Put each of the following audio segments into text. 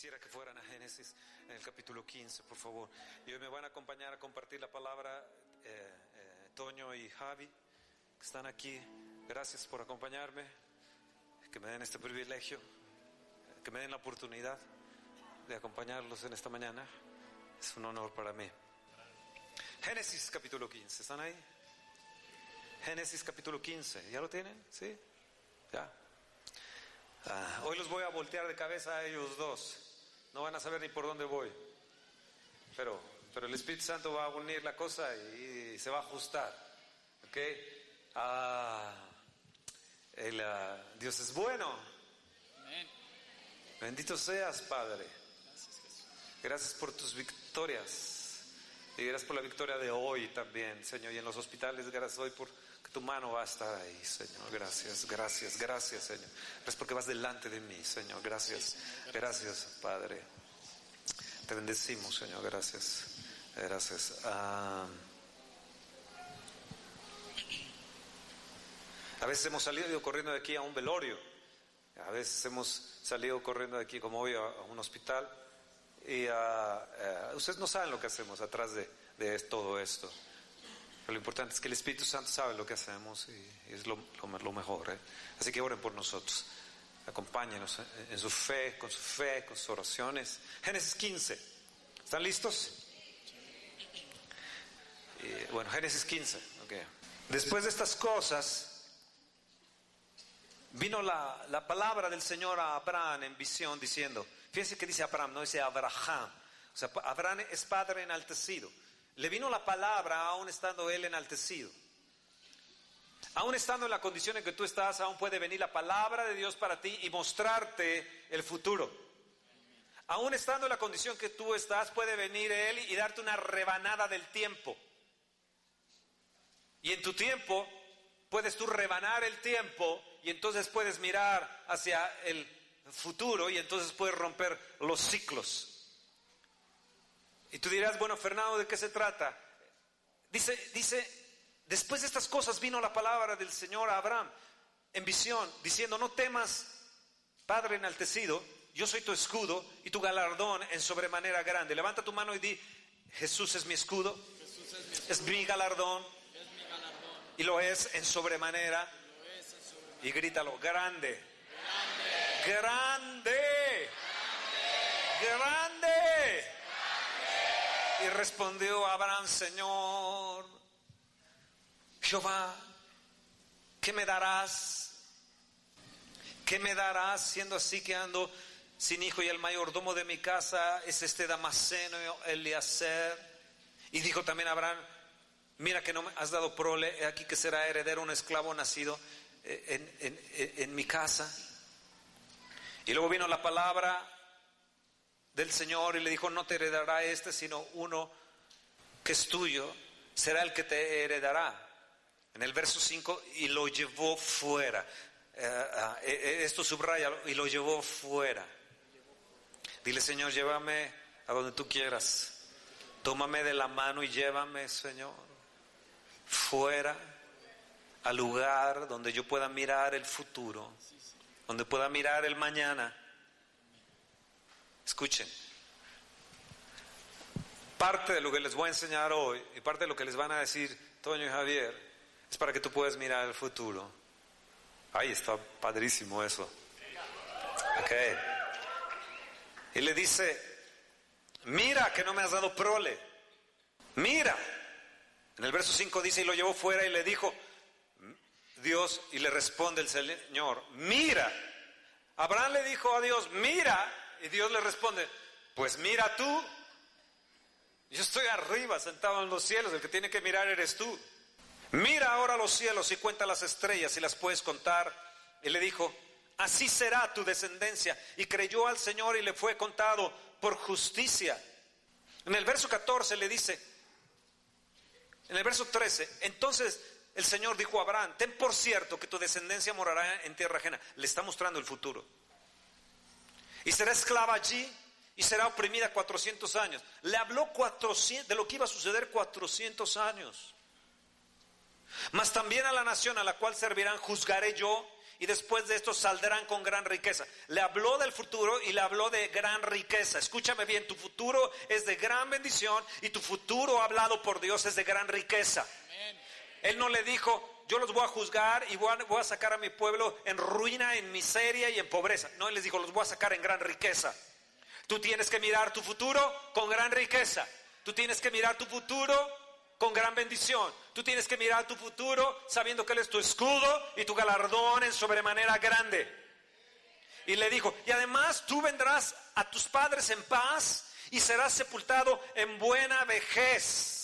Quisiera que fueran a Génesis en el capítulo 15, por favor. Y hoy me van a acompañar a compartir la palabra eh, eh, Toño y Javi, que están aquí. Gracias por acompañarme, que me den este privilegio, que me den la oportunidad de acompañarlos en esta mañana. Es un honor para mí. Génesis capítulo 15, ¿están ahí? Génesis capítulo 15, ¿ya lo tienen? ¿Sí? ¿Ya? Ah, hoy los voy a voltear de cabeza a ellos dos. No van a saber ni por dónde voy. Pero, pero el Espíritu Santo va a unir la cosa y, se va a ajustar. ¿Ok? Ah, el, ah, Dios es bueno. Bendito seas, Padre. Gracias por tus victorias. Y gracias por la victoria de hoy también, Señor. Y en los hospitales, gracias hoy por tu mano va a estar ahí, Señor. Gracias, gracias, gracias, Señor. Gracias porque vas delante de mí, Señor. Gracias, gracias, Padre. Te bendecimos, Señor. Gracias, gracias. Ah, a veces hemos salido corriendo de aquí a un velorio. A veces hemos salido corriendo de aquí, como hoy, a un hospital. Y uh, ustedes no saben lo que hacemos atrás de, de todo esto. Pero lo importante es que el Espíritu Santo sabe lo que hacemos y, es lo, lo, mejor. ¿eh? Así que oren por nosotros. Acompáñenos en, su fe, con su fe, con sus oraciones. Génesis 15. ¿Están listos? Y, bueno, Génesis 15. Okay. Después de estas cosas, vino la, la palabra del Señor a Abraham en visión diciendo, Fíjense que dice Abraham, no dice Abraham. O sea, Abraham es padre enaltecido. Le vino la palabra aún estando él enaltecido. Aún estando en la condición en que tú estás, aún puede venir la palabra de Dios para ti y mostrarte el futuro. Aún estando en la condición que tú estás, puede venir Él y darte una rebanada del tiempo. Y en tu tiempo puedes tú rebanar el tiempo y entonces puedes mirar hacia el futuro y entonces puedes romper los ciclos. Y tú dirás, bueno, Fernando, ¿de qué se trata? Dice, dice, después de estas cosas vino la palabra del Señor a Abraham en visión, diciendo, no temas, Padre enaltecido, yo soy tu escudo y tu galardón en sobremanera grande. Levanta tu mano y di, Jesús es mi escudo, es, mi galardón, y lo es en sobremanera, y grítalo, grande grande, grande. Y respondió Abraham, Señor, Jehová, ¿qué me darás? ¿Qué me darás siendo así que ando sin hijo y el mayordomo de mi casa es este Damaseno Eliezer? Y dijo también Abraham, mira que no me has dado prole, aquí que será heredero un esclavo nacido en, en mi casa. Y luego vino la palabra del Señor y le dijo, no te heredará este, sino uno que es tuyo, será el que te heredará. En el verso 5, y lo llevó fuera. Eh, ah, eh, eh, esto subraya, y lo llevó fuera. Dile, Señor, llévame a donde tú quieras. Tómame de la mano y llévame, Señor, fuera al lugar donde yo pueda mirar el futuro donde pueda mirar el mañana. Escuchen, parte de lo que les voy a enseñar hoy y parte de lo que les van a decir Toño y Javier es para que tú puedas mirar el futuro. Ahí está padrísimo eso. Ok. Y le dice, mira que no me has dado prole. Mira. En el verso 5 dice, y lo llevó fuera y le dijo, Dios y le responde el Señor, mira. Abraham le dijo a Dios, mira. Y Dios le responde, pues mira tú. Yo estoy arriba, sentado en los cielos, el que tiene que mirar eres tú. Mira ahora los cielos y cuenta las estrellas y las puedes contar. Y le dijo, así será tu descendencia. Y creyó al Señor y le fue contado por justicia. En el verso 14 le dice, en el verso 13, entonces el Señor dijo a Abraham, ten por cierto que tu descendencia morará en tierra ajena. Le está mostrando el futuro. Y será esclava allí y será oprimida 400 años. Le habló 400, de lo que iba a suceder 400 años. Mas también a la nación a la cual servirán juzgaré yo y después de esto saldrán con gran riqueza. Le habló del futuro y le habló de gran riqueza. Escúchame bien, tu futuro es de gran bendición y tu futuro hablado por Dios es de gran riqueza. Él no le dijo, yo los voy a juzgar y voy a, sacar a mi pueblo en ruina, en miseria y en pobreza. No, él les dijo, los voy a sacar en gran riqueza. Tú tienes que mirar tu futuro con gran riqueza. Tú tienes que mirar tu futuro con gran bendición. Tú tienes que mirar tu futuro sabiendo que Él es tu escudo y tu galardón en sobremanera grande. Y le dijo, y además tú vendrás a tus padres en paz y serás sepultado en buena vejez.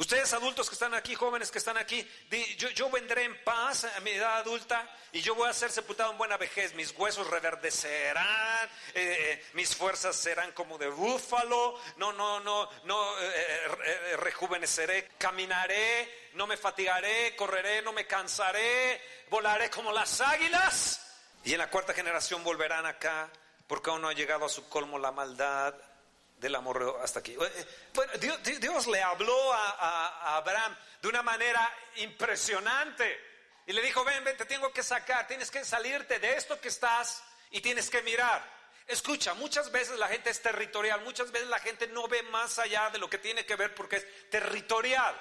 Ustedes adultos que están aquí, jóvenes que están aquí, yo, vendré en paz a mi edad adulta y yo voy a ser sepultado en buena vejez. Mis huesos reverdecerán, eh, eh, mis fuerzas serán como de búfalo, no, no, no, no eh, rejuveneceré, caminaré, no me fatigaré, correré, no me cansaré, volaré como las águilas. Y en la cuarta generación volverán acá porque aún no ha llegado a su colmo la maldad del amor hasta aquí. Eh, bueno, Dios, le habló a, Abraham de una manera impresionante y le dijo, ven, ven, te tengo que sacar, tienes que salirte de esto que estás y tienes que mirar. Escucha, muchas veces la gente es territorial, muchas veces la gente no ve más allá de lo que tiene que ver porque es territorial.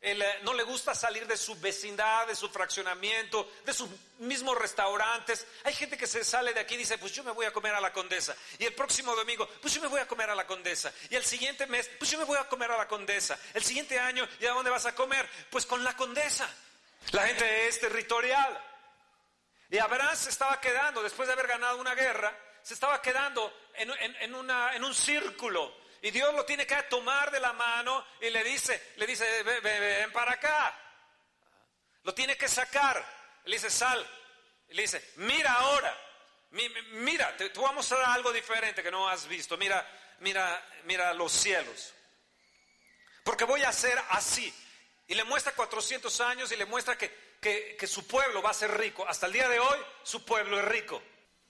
Eh, no le gusta salir de su vecindad, de su fraccionamiento, de sus mismos restaurantes. Hay gente que se sale de aquí y dice, pues yo me voy a comer a la condesa. Y el próximo domingo, pues yo me voy a comer a la condesa. Y el siguiente mes, pues yo me voy a comer a la condesa. El siguiente año, ¿y a dónde vas a comer? Pues con la condesa. La gente es territorial. Y Abraham se estaba quedando, después de haber ganado una guerra, se estaba quedando en, en un círculo y Dios lo tiene que tomar de la mano y le dice, le dice, ven, para acá. Lo tiene que sacar. Le dice, sal. le dice, mira ahora. Mira, te, te, voy a mostrar algo diferente que no has visto. Mira, mira, mira los cielos. Porque voy a hacer así. Y le muestra 400 años y le muestra que, que su pueblo va a ser rico. Hasta el día de hoy, su pueblo es rico.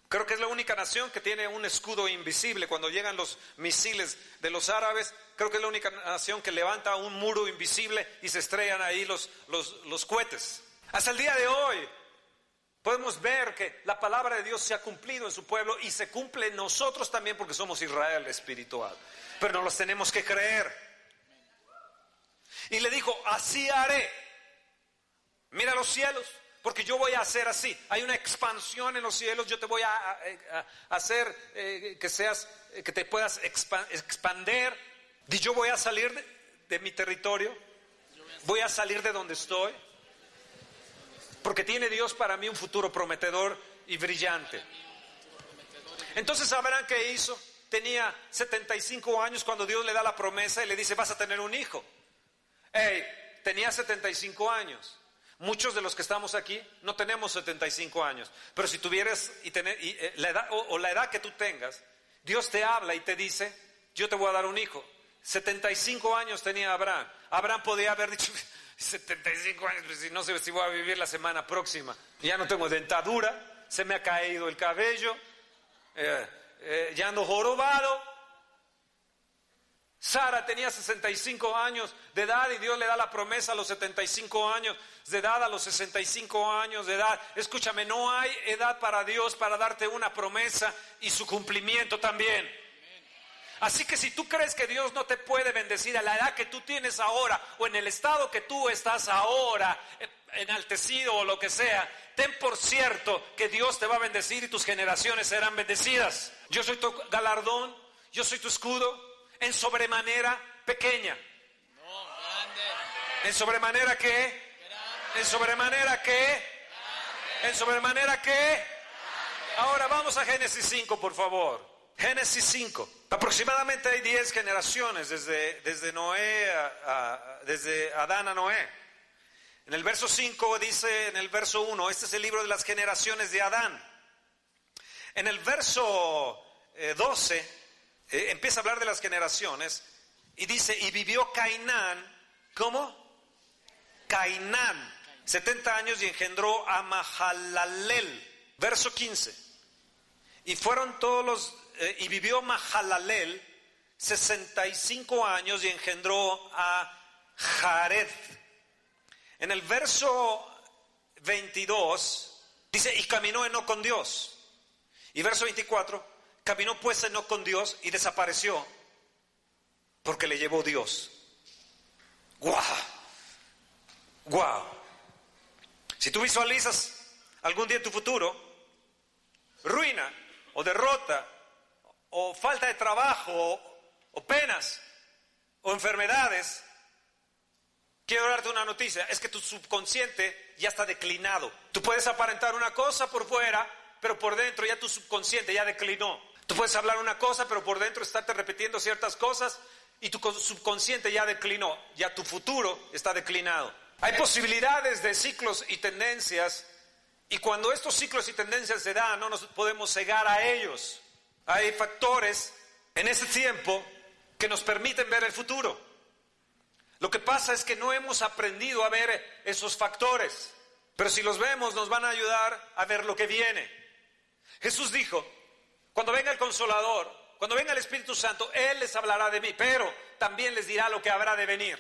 Creo que es la única nación que tiene un escudo invisible. Cuando llegan los misiles de los árabes, creo que es la única nación que levanta un muro invisible y se estrellan ahí los, los, cohetes. Hasta el día de hoy podemos ver que la palabra de Dios se ha cumplido en su pueblo y se cumple en nosotros también porque somos Israel espiritual. Pero no los tenemos que creer. Y le dijo, así haré. Mira los cielos porque yo voy a hacer así. Hay una expansión en los cielos. Yo te voy a, hacer eh, que seas, eh, que te puedas expander. Y yo voy a salir de, mi territorio. Voy a salir de donde estoy. Porque tiene Dios para mí un futuro prometedor y brillante. Entonces, ¿sabrán qué hizo? Tenía 75 años cuando Dios le da la promesa y le dice, vas a tener un hijo. Hey, tenía 75 años. Muchos de los que estamos aquí no tenemos 75 años, pero si tuvieras y tener, eh, o, la edad que tú tengas, Dios te habla y te dice, yo te voy a dar un hijo. 75 años tenía Abraham. Abraham podía haber dicho, 75 años, pues, no sé si voy a vivir la semana próxima. Ya no tengo dentadura, se me ha caído el cabello, eh, eh, ya ando jorobado, Sara tenía 65 años de edad y Dios le da la promesa a los 75 años de edad, a los 65 años de edad. Escúchame, no hay edad para Dios para darte una promesa y su cumplimiento también. Así que si tú crees que Dios no te puede bendecir a la edad que tú tienes ahora o en el estado que tú estás ahora, enaltecido o lo que sea, ten por cierto que Dios te va a bendecir y tus generaciones serán bendecidas. Yo soy tu galardón, yo soy tu escudo, en sobremanera pequeña. En sobremanera que. En sobremanera que. En sobremanera que. Ahora vamos a Génesis 5, por favor. Génesis 5. Aproximadamente hay 10 generaciones desde, Noé desde Adán a Noé. En el verso 5 dice en el verso 1, este es el libro de las generaciones de Adán. En el verso 12 eh, empieza a hablar de las generaciones y dice, y vivió Cainán, ¿cómo? Cainán, 70 años y engendró a Mahalalel, verso 15. Y fueron todos los, eh, y vivió Mahalalel 65 años y engendró a Jared. En el verso 22 dice, y caminó Enoch con Dios. Y verso 24, caminó pues Enoch con Dios y desapareció porque le llevó Dios. ¡Guau! ¡Guau! Si tú visualizas algún día tu futuro, ruina o derrota o falta de trabajo o penas o enfermedades, quiero darte una noticia, es que tu subconsciente ya está declinado. Tú puedes aparentar una cosa por fuera, pero por dentro ya tu subconsciente ya declinó. Tú puedes hablar una cosa, pero por dentro estarte repitiendo ciertas cosas y tu subconsciente ya declinó, ya tu futuro está declinado. Hay posibilidades de ciclos y tendencias y cuando estos ciclos y tendencias se dan no nos podemos cegar a ellos. Hay factores en ese tiempo que nos permiten ver el futuro. Lo que pasa es que no hemos aprendido a ver esos factores, pero si los vemos nos van a ayudar a ver lo que viene. Jesús dijo, cuando venga el consolador, cuando venga el Espíritu Santo, Él les hablará de mí, pero también les dirá lo que habrá de venir.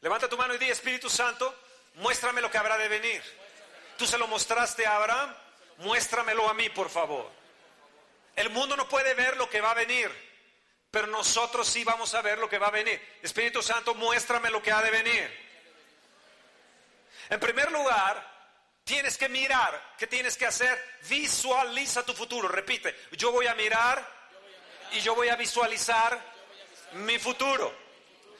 Levanta tu mano y di, Espíritu Santo, muéstrame lo que habrá de venir. Tú se lo mostraste a Abraham, muéstramelo a mí, por favor. El mundo no puede ver lo que va a venir, pero nosotros sí vamos a ver lo que va a venir. Espíritu Santo, muéstrame lo que ha de venir. En primer lugar, tienes que mirar. ¿Qué tienes que hacer? Visualiza tu futuro. Repite, yo voy a mirar y yo voy a visualizar mi futuro.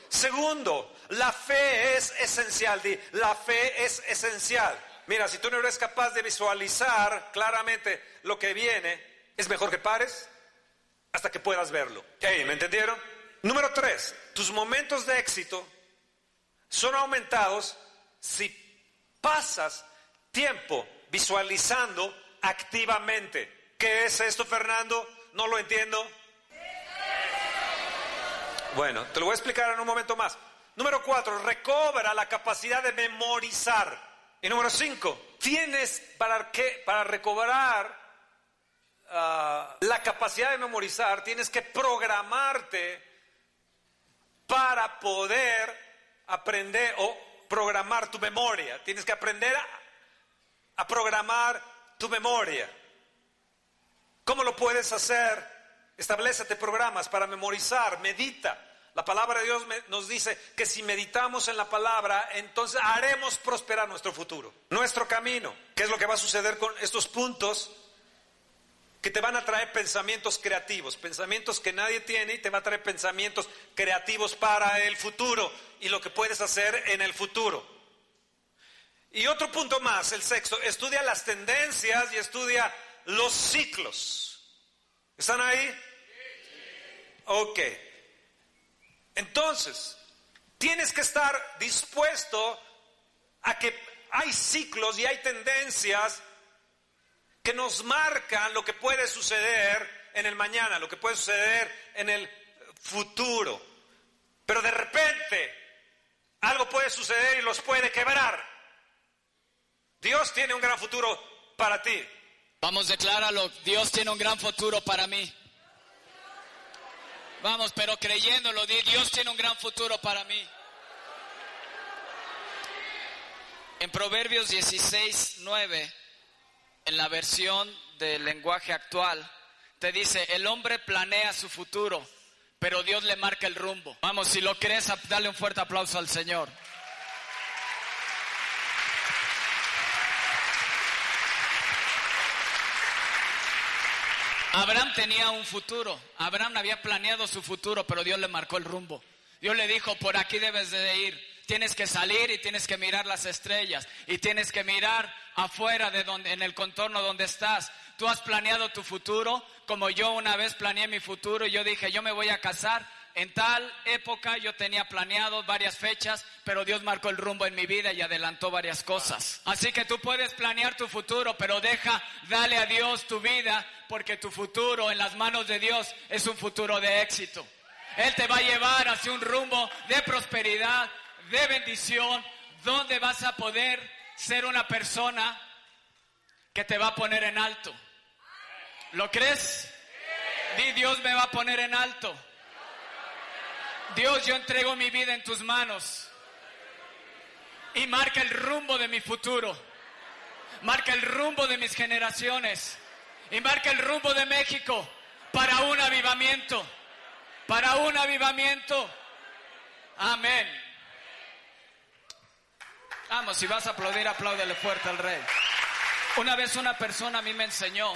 Segundo, la fe es esencial. La fe es esencial. Mira, si tú no eres capaz de visualizar claramente lo que viene, es mejor que pares hasta que puedas verlo. ¿Me entendieron? Número tres, tus momentos de éxito son aumentados si pasas tiempo visualizando activamente. ¿Qué es esto, Fernando? No lo entiendo. Bueno, te lo voy a explicar en un momento más. Número cuatro, recobra la capacidad de memorizar. Y número cinco, tienes para, qué, para recobrar Ah, la capacidad de memorizar, tienes que programarte para poder aprender o programar tu memoria. Tienes que aprender a, programar tu memoria. ¿Cómo lo puedes hacer? Establecete programas para memorizar, medita. La palabra de Dios nos dice que si meditamos en la palabra, entonces haremos prosperar nuestro futuro, nuestro camino. ¿Qué es lo que va a suceder con estos puntos? que te van a traer pensamientos creativos, pensamientos que nadie tiene y te va a traer pensamientos creativos para el futuro y lo que puedes hacer en el futuro. Y otro punto más, el sexto, estudia las tendencias y estudia los ciclos. ¿Están ahí? Ok. Entonces, tienes que estar dispuesto a que hay ciclos y hay tendencias que nos marcan lo que puede suceder en el mañana, lo que puede suceder en el futuro. Pero de repente algo puede suceder y los puede quebrar. Dios tiene un gran futuro para ti. Vamos, decláralo. Dios tiene un gran futuro para mí. Vamos, pero creyéndolo, Dios tiene un gran futuro para mí. En Proverbios 16, 9 en la versión del lenguaje actual, te dice, el hombre planea su futuro, pero Dios le marca el rumbo. Vamos, si lo crees, dale un fuerte aplauso al Señor. Abraham tenía un futuro. Abraham había planeado su futuro, pero Dios le marcó el rumbo. Dios le dijo, por aquí debes de ir tienes que salir y tienes que mirar las estrellas y tienes que mirar afuera de donde, en el contorno donde estás. Tú has planeado tu futuro, como yo una vez planeé mi futuro y yo dije, yo me voy a casar. En tal época yo tenía planeado varias fechas, pero Dios marcó el rumbo en mi vida y adelantó varias cosas. Así que tú puedes planear tu futuro, pero deja, dale a Dios tu vida, porque tu futuro en las manos de Dios es un futuro de éxito. Él te va a llevar hacia un rumbo de prosperidad, de bendición, donde vas a poder ser una persona que te va a poner en alto. ¿Lo crees? Di, Dios me va a poner en alto. Dios, yo entrego mi vida en tus manos. Y marca el rumbo de mi futuro. marca el rumbo de mis generaciones y marca el rumbo de México para un avivamiento, para un avivamiento. Amén. Vamos, si vas a aplaudir, apláudele fuerte al rey. Una vez una persona a mí me enseñó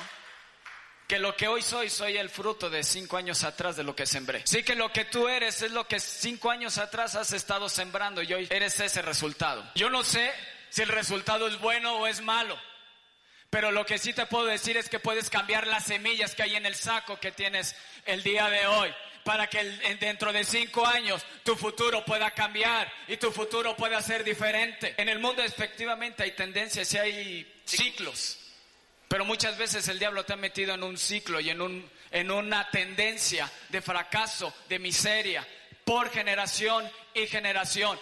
que lo que hoy soy, soy el fruto de cinco años atrás de lo que sembré. Sí que lo que tú eres es lo que cinco años atrás has estado sembrando y hoy eres ese resultado. Yo no sé si el resultado es bueno o es malo, pero lo que sí te puedo decir es que puedes cambiar las semillas que hay en el saco que tienes el día de hoy para que dentro de cinco años tu futuro pueda cambiar y tu futuro pueda ser diferente. En el mundo efectivamente hay tendencias y hay ciclos. Pero muchas veces el diablo te ha metido en un ciclo y en, un, en una tendencia de fracaso, de miseria, por generación y generación.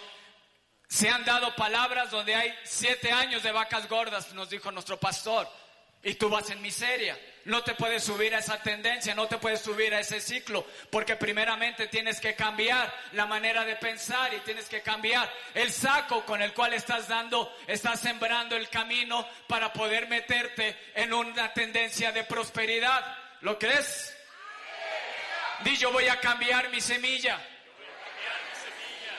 Se han dado palabras donde hay siete años de vacas gordas, nos dijo nuestro pastor, y tú vas en miseria. No te puedes subir a esa tendencia, no te puedes subir a ese ciclo, porque primeramente tienes que cambiar la manera de pensar y tienes que cambiar el saco con el cual estás dando, estás sembrando el camino para poder meterte en una tendencia de prosperidad. ¿Lo crees? Di yo voy a cambiar mi semilla.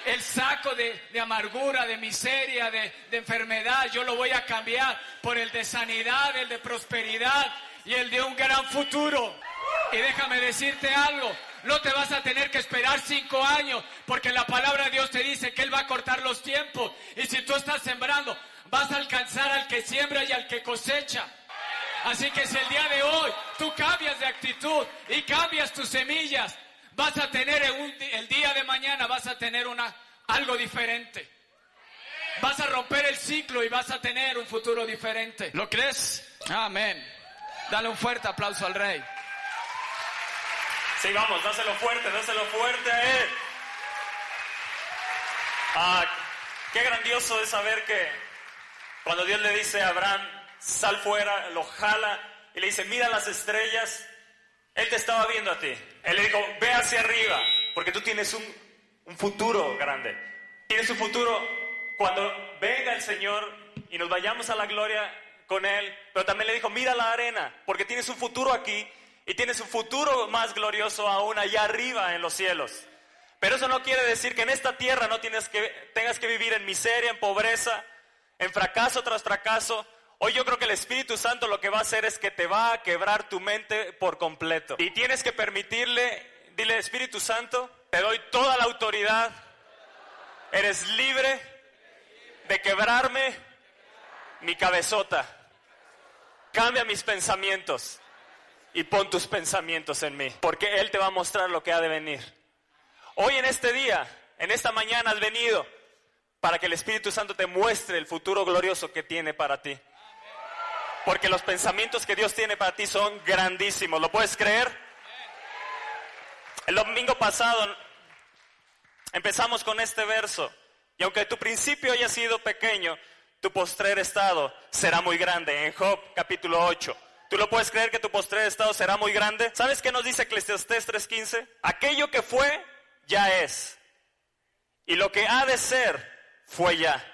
El saco de, amargura, de miseria, de, de enfermedad, yo lo voy a cambiar por el de sanidad, el de prosperidad, y el de un gran futuro. Y déjame decirte algo, no te vas a tener que esperar cinco años, porque la palabra de Dios te dice que Él va a cortar los tiempos. Y si tú estás sembrando, vas a alcanzar al que siembra y al que cosecha. Así que si el día de hoy tú cambias de actitud y cambias tus semillas, vas a tener el día de mañana, vas a tener una, algo diferente. Vas a romper el ciclo y vas a tener un futuro diferente. ¿Lo crees? Amén. Dale un fuerte aplauso al rey. Sí, vamos, dáselo fuerte, dáselo fuerte él. Ah, qué grandioso es saber que cuando Dios le dice a Abraham, sal fuera, lo jala y le dice, mira las estrellas, él te estaba viendo a ti. Él le dijo, ve hacia arriba, porque tú tienes un, un futuro grande. Tienes un futuro cuando venga el Señor y nos vayamos a la gloria con él, pero también le dijo, mira la arena, porque tienes un futuro aquí y tienes un futuro más glorioso aún allá arriba en los cielos. Pero eso no quiere decir que en esta tierra no tienes que, tengas que vivir en miseria, en pobreza, en fracaso tras fracaso. Hoy yo creo que el Espíritu Santo lo que va a hacer es que te va a quebrar tu mente por completo. Y tienes que permitirle, dile Espíritu Santo, te doy toda la autoridad, eres libre de quebrarme mi cabezota. Cambia mis pensamientos y pon tus pensamientos en mí, porque Él te va a mostrar lo que ha de venir. Hoy en este día, en esta mañana has venido para que el Espíritu Santo te muestre el futuro glorioso que tiene para ti. Porque los pensamientos que Dios tiene para ti son grandísimos. ¿Lo puedes creer? El domingo pasado empezamos con este verso. Y aunque tu principio haya sido pequeño, tu postrer estado será muy grande. En Job capítulo 8. ¿Tú lo puedes creer que tu postrer estado será muy grande? ¿Sabes qué nos dice Eclesiastés 3:15? Aquello que fue, ya es. Y lo que ha de ser, fue ya.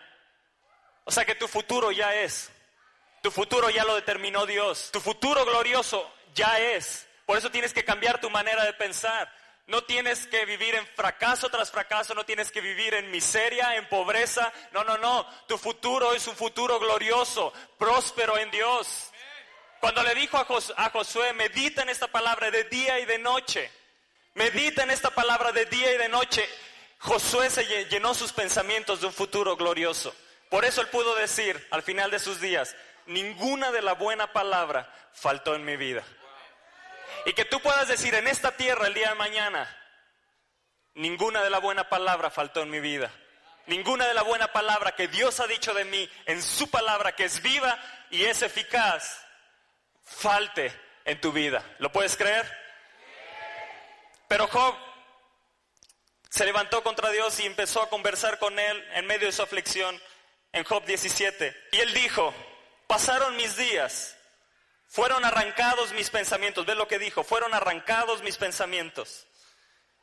O sea que tu futuro ya es. Tu futuro ya lo determinó Dios. Tu futuro glorioso ya es. Por eso tienes que cambiar tu manera de pensar. No tienes que vivir en fracaso tras fracaso, no tienes que vivir en miseria, en pobreza. No, no, no. Tu futuro es un futuro glorioso, próspero en Dios. Cuando le dijo a, Josué, medita en esta palabra de día y de noche. Medita en esta palabra de día y de noche. Josué se llenó sus pensamientos de un futuro glorioso. Por eso él pudo decir al final de sus días, ninguna de la buena palabra faltó en mi vida. Y que tú puedas decir en esta tierra el día de mañana, ninguna de la buena palabra faltó en mi vida. Ninguna de la buena palabra que Dios ha dicho de mí en su palabra que es viva y es eficaz, falte en tu vida. ¿Lo puedes creer? Pero Job se levantó contra Dios y empezó a conversar con él en medio de su aflicción en Job 17. Y él dijo, pasaron mis días fueron arrancados mis pensamientos. ¿Ves lo que dijo? Fueron arrancados mis pensamientos.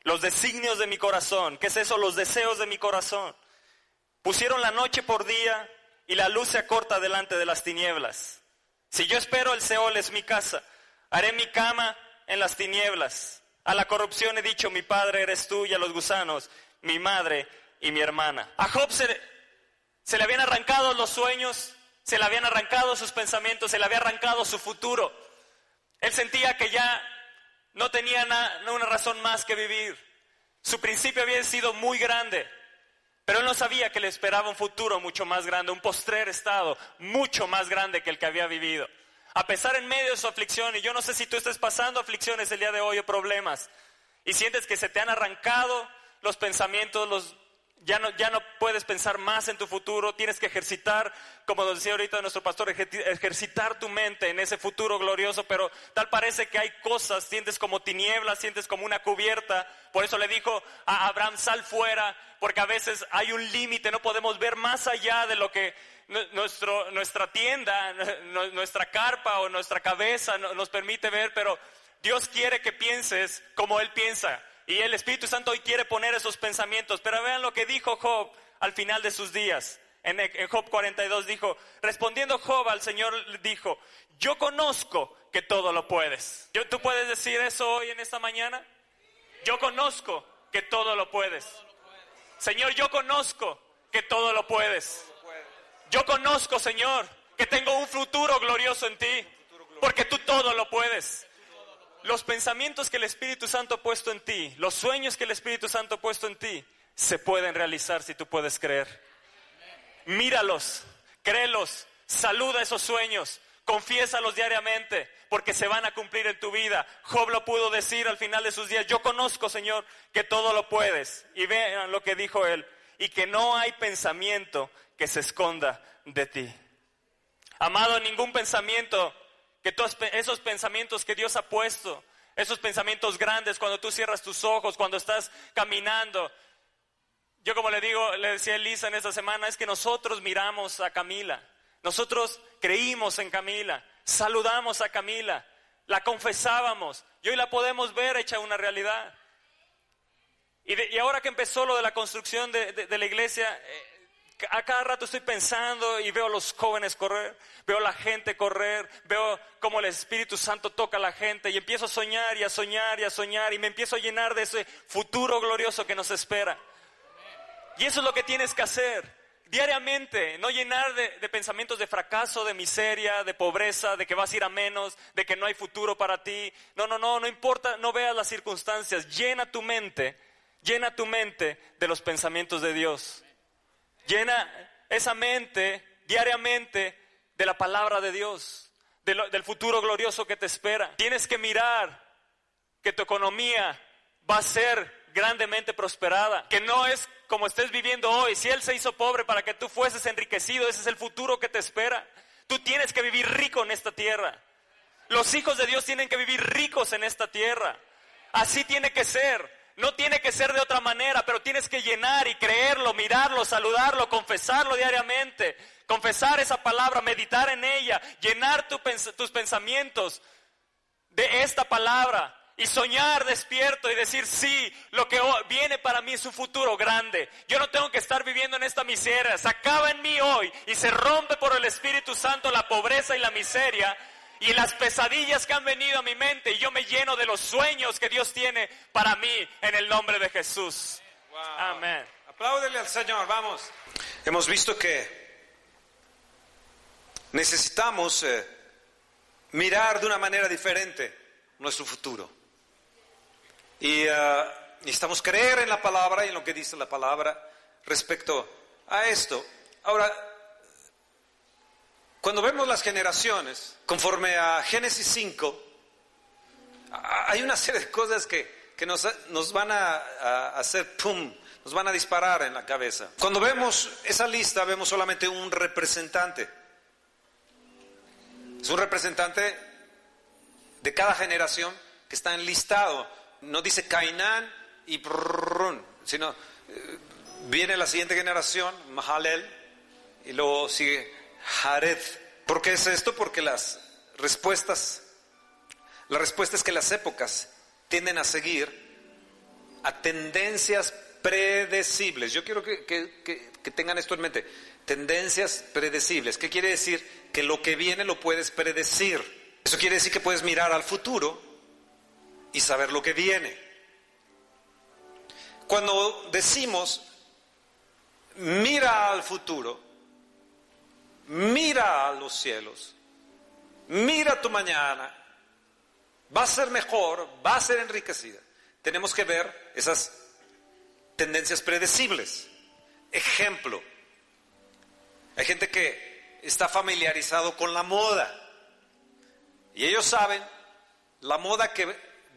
Los designios de mi corazón. ¿Qué es eso? Los deseos de mi corazón. Pusieron la noche por día y la luz se acorta delante de las tinieblas. Si yo espero el Seol es mi casa, haré mi cama en las tinieblas. A la corrupción he dicho, mi padre eres tú, y a los gusanos, mi madre y mi hermana. A Job se, se le habían arrancado los sueños, se le habían arrancado sus pensamientos, se le había arrancado su futuro. Él sentía que ya no tenía una razón más que vivir. Su principio había sido muy grande, pero él no sabía que le esperaba un futuro mucho más grande, un postrer estado mucho más grande que el que había vivido. A pesar en medio de su aflicción, y yo no sé si tú estás pasando aflicciones el día de hoy o problemas, y sientes que se te han arrancado los pensamientos, los ya no, ya no puedes pensar más en tu futuro, tienes que ejercitar, como nos decía ahorita nuestro pastor, ejercitar tu mente en ese futuro glorioso, pero tal parece que hay cosas, sientes como tinieblas, sientes como una cubierta, por eso le dijo a Abraham, sal fuera, porque a veces hay un límite, no podemos ver más allá de lo que nuestro, nuestra tienda, nuestra carpa o nuestra cabeza nos permite ver, pero Dios quiere que pienses como Él piensa. Y el Espíritu Santo hoy quiere poner esos pensamientos. Pero vean lo que dijo Job al final de sus días. En, Job 42 dijo, respondiendo Job al Señor dijo, yo conozco que todo lo puedes. ¿Tú puedes decir eso hoy en esta mañana? Yo conozco que todo lo puedes. Señor, yo conozco que todo lo puedes. Yo conozco, Señor, que tengo un futuro glorioso en ti, porque tú todo lo puedes los pensamientos que el Espíritu Santo ha puesto en ti, los sueños que el Espíritu Santo ha puesto en ti, se pueden realizar si tú puedes creer. Míralos, créelos, saluda esos sueños, confiésalos diariamente, porque se van a cumplir en tu vida. Job lo pudo decir al final de sus días, yo conozco, Señor, que todo lo puedes. Y vean lo que dijo él, y que no hay pensamiento que se esconda de ti. Amado, ningún pensamiento que esos pensamientos que Dios ha puesto, esos pensamientos grandes cuando tú cierras tus ojos, cuando estás caminando. Yo como le digo, le decía a Elisa en esta semana, es que nosotros miramos a Camila, nosotros creímos en Camila, saludamos a Camila, la confesábamos y hoy la podemos ver hecha una realidad. Y, ahora que empezó lo de la construcción de, la iglesia, eh, a cada rato estoy pensando y veo a los jóvenes correr, veo a la gente correr, veo cómo el Espíritu Santo toca a la gente y empiezo a soñar y a soñar y a soñar y me empiezo a llenar de ese futuro glorioso que nos espera. Y eso es lo que tienes que hacer diariamente, no llenar de, de, pensamientos de fracaso, de miseria, de pobreza, de que vas a ir a menos, de que no hay futuro para ti. No, no, no, no importa, no veas las circunstancias, llena tu mente, llena tu mente de los pensamientos de Dios. Llena esa mente diariamente de la palabra de Dios, del futuro glorioso que te espera. Tienes que mirar que tu economía va a ser grandemente prosperada, que no es como estés viviendo hoy. Si Él se hizo pobre para que tú fueses enriquecido, ese es el futuro que te espera. Tú tienes que vivir rico en esta tierra. Los hijos de Dios tienen que vivir ricos en esta tierra. Así tiene que ser. No tiene que ser de otra manera, pero tienes que llenar y creerlo, mirarlo, saludarlo, confesarlo diariamente, confesar esa palabra, meditar en ella, llenar tus pensamientos de esta palabra y soñar despierto y decir, sí, lo que viene para mí es un futuro grande. Yo no tengo que estar viviendo en esta miseria. Se acaba en mí hoy y se rompe por el Espíritu Santo la pobreza y la miseria y las pesadillas que han venido a mi mente y yo me lleno de los sueños que Dios tiene para mí en el nombre de Jesús. Amén. Apláudele al Señor, vamos. Hemos visto que necesitamos eh, mirar de una manera diferente nuestro futuro. Y uh, necesitamos creer en la palabra y en lo que dice la palabra respecto a esto. Ahora, cuando vemos las generaciones, conforme a Génesis 5, hay una serie de cosas que, que nos, nos, van a, hacer pum, nos van a disparar en la cabeza. Cuando vemos esa lista, vemos solamente un representante. Es un representante de cada generación que está enlistado. No dice Cainán y brrrr, sino viene la siguiente generación, Mahalel, y luego sigue Jared. ¿Por qué es esto? Porque las respuestas, la respuesta es que las épocas tienden a seguir a tendencias predecibles. Yo quiero que, que- tengan esto en mente. Tendencias predecibles. ¿Qué quiere decir? Que lo que viene lo puedes predecir. Eso quiere decir que puedes mirar al futuro y saber lo que viene. Cuando decimos, mira al futuro, mira a los cielos, mira tu mañana, va a ser mejor, va a ser enriquecida. Tenemos que ver esas tendencias predecibles. Ejemplo, hay gente que está familiarizado con la moda y ellos saben la moda que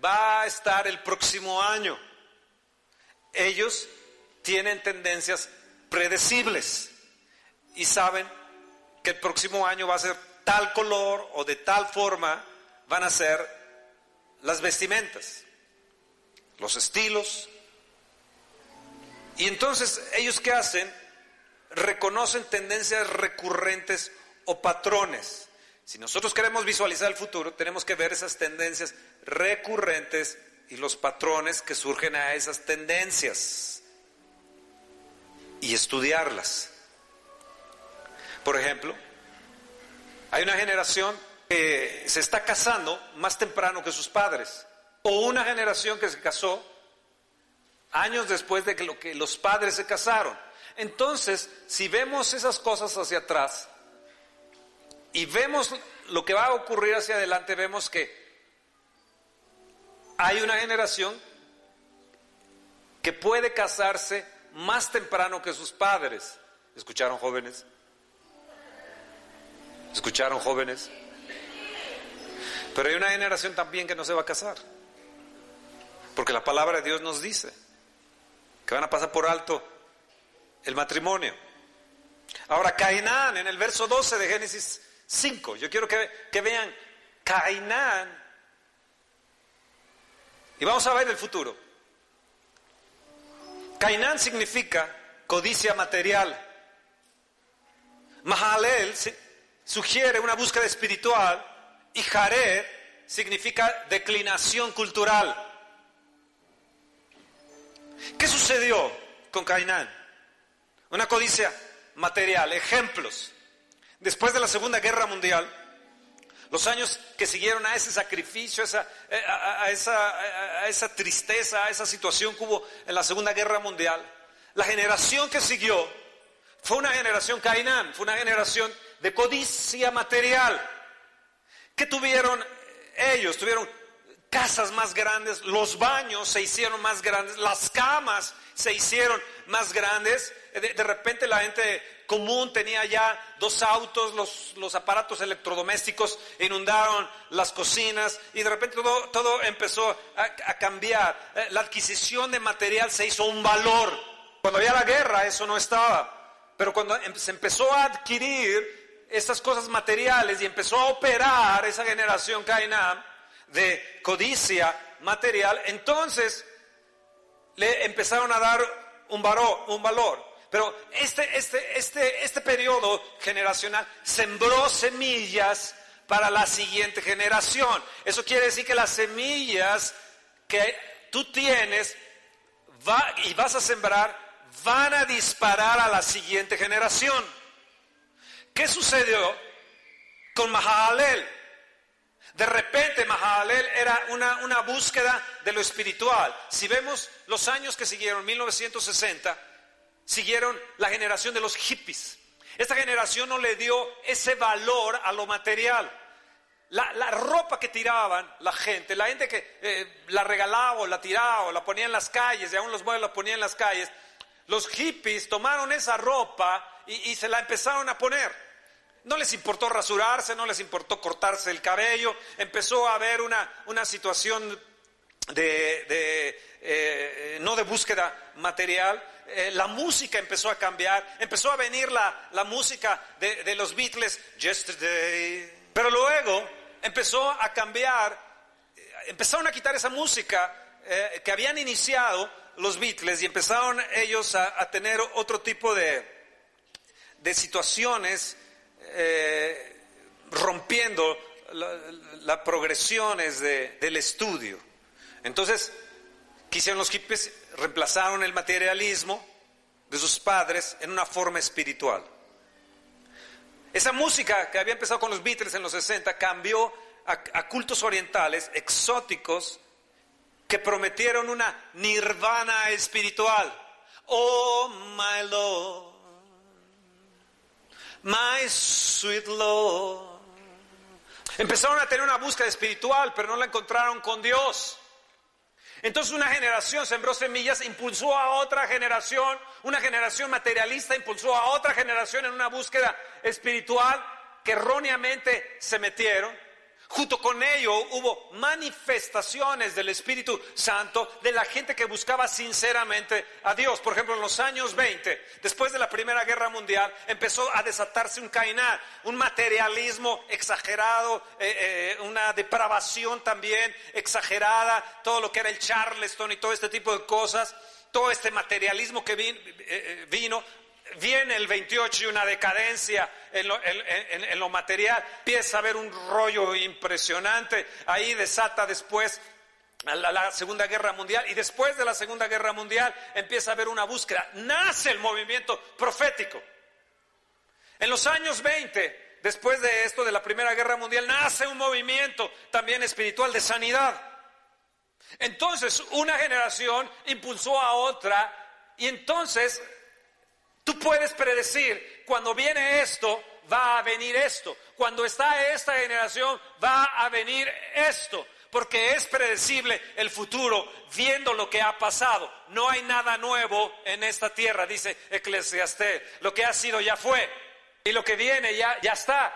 va a estar el próximo año. Ellos tienen tendencias predecibles y saben que el próximo año va a ser tal color o de tal forma van a ser las vestimentas, los estilos. Y entonces ellos qué hacen? Reconocen tendencias recurrentes o patrones. Si nosotros queremos visualizar el futuro, tenemos que ver esas tendencias recurrentes y los patrones que surgen a esas tendencias y estudiarlas. Por ejemplo, hay una generación que se está casando más temprano que sus padres, o una generación que se casó años después de que, lo que los padres se casaron. Entonces, si vemos esas cosas hacia atrás y vemos lo que va a ocurrir hacia adelante, vemos que hay una generación que puede casarse más temprano que sus padres. ¿Escucharon jóvenes? ¿Escucharon jóvenes? Pero hay una generación también que no se va a casar. Porque la palabra de Dios nos dice que van a pasar por alto el matrimonio. Ahora, Cainán, en el verso 12 de Génesis 5, yo quiero que, que vean Cainán. Y vamos a ver el futuro. Cainán significa codicia material. Mahalel sugiere una búsqueda espiritual y Jared significa declinación cultural. ¿Qué sucedió con Cainán? Una codicia material. Ejemplos. Después de la Segunda Guerra Mundial, los años que siguieron a ese sacrificio, a esa, eh, tristeza, a esa situación que hubo en la Segunda Guerra Mundial, la generación que siguió fue una generación Cainán, fue una generación de codicia material. ¿Qué tuvieron ellos? Tuvieron casas más grandes, los baños se hicieron más grandes, las camas se hicieron más grandes. De, repente la gente común tenía ya dos autos, los, los aparatos electrodomésticos inundaron las cocinas y de repente todo, todo empezó a, a cambiar. Eh, La adquisición de material se hizo un valor. Cuando había la guerra eso no estaba, pero cuando em- se empezó a adquirir estas cosas materiales y empezó a operar esa generación Cainán de codicia material, entonces le empezaron a dar un, varo- un valor. Pero este, este, este, este periodo generacional sembró semillas para la siguiente generación. Eso quiere decir que las semillas que tú tienes va- y vas a sembrar van a disparar a la siguiente generación. ¿Qué sucedió con Mahalalel? De repente Mahalalel era una, una búsqueda de lo espiritual. Si vemos los años que siguieron, 1960, siguieron la generación de los hippies. Esta generación no le dio ese valor a lo material. La, la ropa que tiraban la gente, la gente que eh, la regalaba o la tiraba o la ponía en las calles, y aún los muebles la ponían en las calles, los hippies tomaron esa ropa y, se la empezaron a poner. No les importó rasurarse, no les importó cortarse el cabello, empezó a haber una, una situación de, eh, no de búsqueda material, eh, la música empezó a cambiar, empezó a venir la, la música de, de los Beatles, Yesterday, pero luego empezó a cambiar, eh, empezaron a quitar esa música que habían iniciado los Beatles y empezaron ellos a, tener otro tipo de, de situaciones eh, rompiendo la- las progresiones de- del estudio. Entonces, ¿Qué hicieron los hippies? Reemplazaron el materialismo de sus padres en una forma espiritual. Esa música que había empezado con los Beatles en los 60 cambió a cultos orientales exóticos que prometieron una nirvana espiritual. Oh, my Lord, my sweet Lord. Empezaron a tener una búsqueda espiritual, pero no la encontraron con Dios. Entonces una generación sembró semillas, impulsó a otra generación, una generación materialista impulsó a otra generación en una búsqueda espiritual que erróneamente se metieron. Junto con ello hubo manifestaciones del Espíritu Santo de la gente que buscaba sinceramente a Dios. Por ejemplo, en los años 20, después de la Primera Guerra Mundial, empezó a desatarse un cainar, un materialismo exagerado, eh, eh, una depravación también exagerada, todo lo que era el Charleston y todo este tipo de cosas, todo este materialismo que eh, vino viene el 28 y una decadencia en lo, material, empieza a haber un rollo impresionante, ahí desata después la, la, Segunda Guerra Mundial y después de la Segunda Guerra Mundial empieza a haber una búsqueda, nace el movimiento profético. En los años 20, después de esto de la Primera Guerra Mundial, nace un movimiento también espiritual de sanidad. Entonces, una generación impulsó a otra y entonces Tú puedes predecir, cuando viene esto, va a venir esto. Cuando está esta generación, va a venir esto. Porque es predecible el futuro viendo lo que ha pasado. No hay nada nuevo en esta tierra, dice Eclesiastés. Lo que ha sido ya fue. Y lo que viene ya, ya está.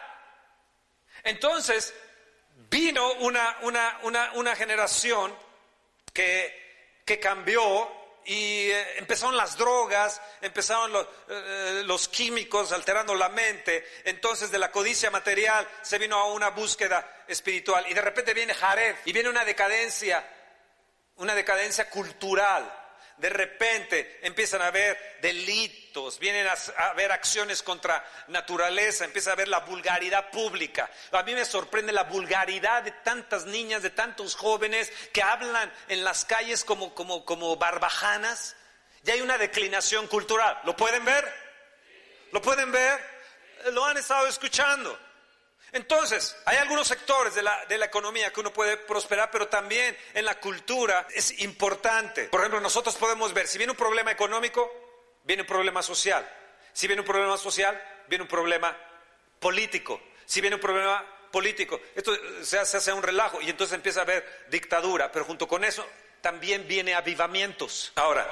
Entonces, vino una, una, una, una generación que, que cambió y eh, empezaron las drogas, empezaron los, eh, los, químicos alterando la mente, entonces de la codicia material se vino a una búsqueda espiritual. Y de repente viene Jared y viene una decadencia, una decadencia cultural de repente empiezan a haber delitos, vienen a, haber acciones contra naturaleza, empieza a haber la vulgaridad pública. A mí me sorprende la vulgaridad de tantas niñas, de tantos jóvenes que hablan en las calles como, como, como barbajanas. Y hay una declinación cultural. ¿Lo pueden ver? ¿Lo pueden ver? Lo han estado escuchando. Entonces, hay algunos sectores de la, economía que uno puede prosperar, pero también en la cultura es importante. Por ejemplo, nosotros podemos ver, si viene un problema económico, viene un problema social. Si viene un problema social, viene un problema político. Si viene un problema político, esto se hace, se un relajo y entonces empieza a haber dictadura, pero junto con eso también viene avivamientos. Ahora,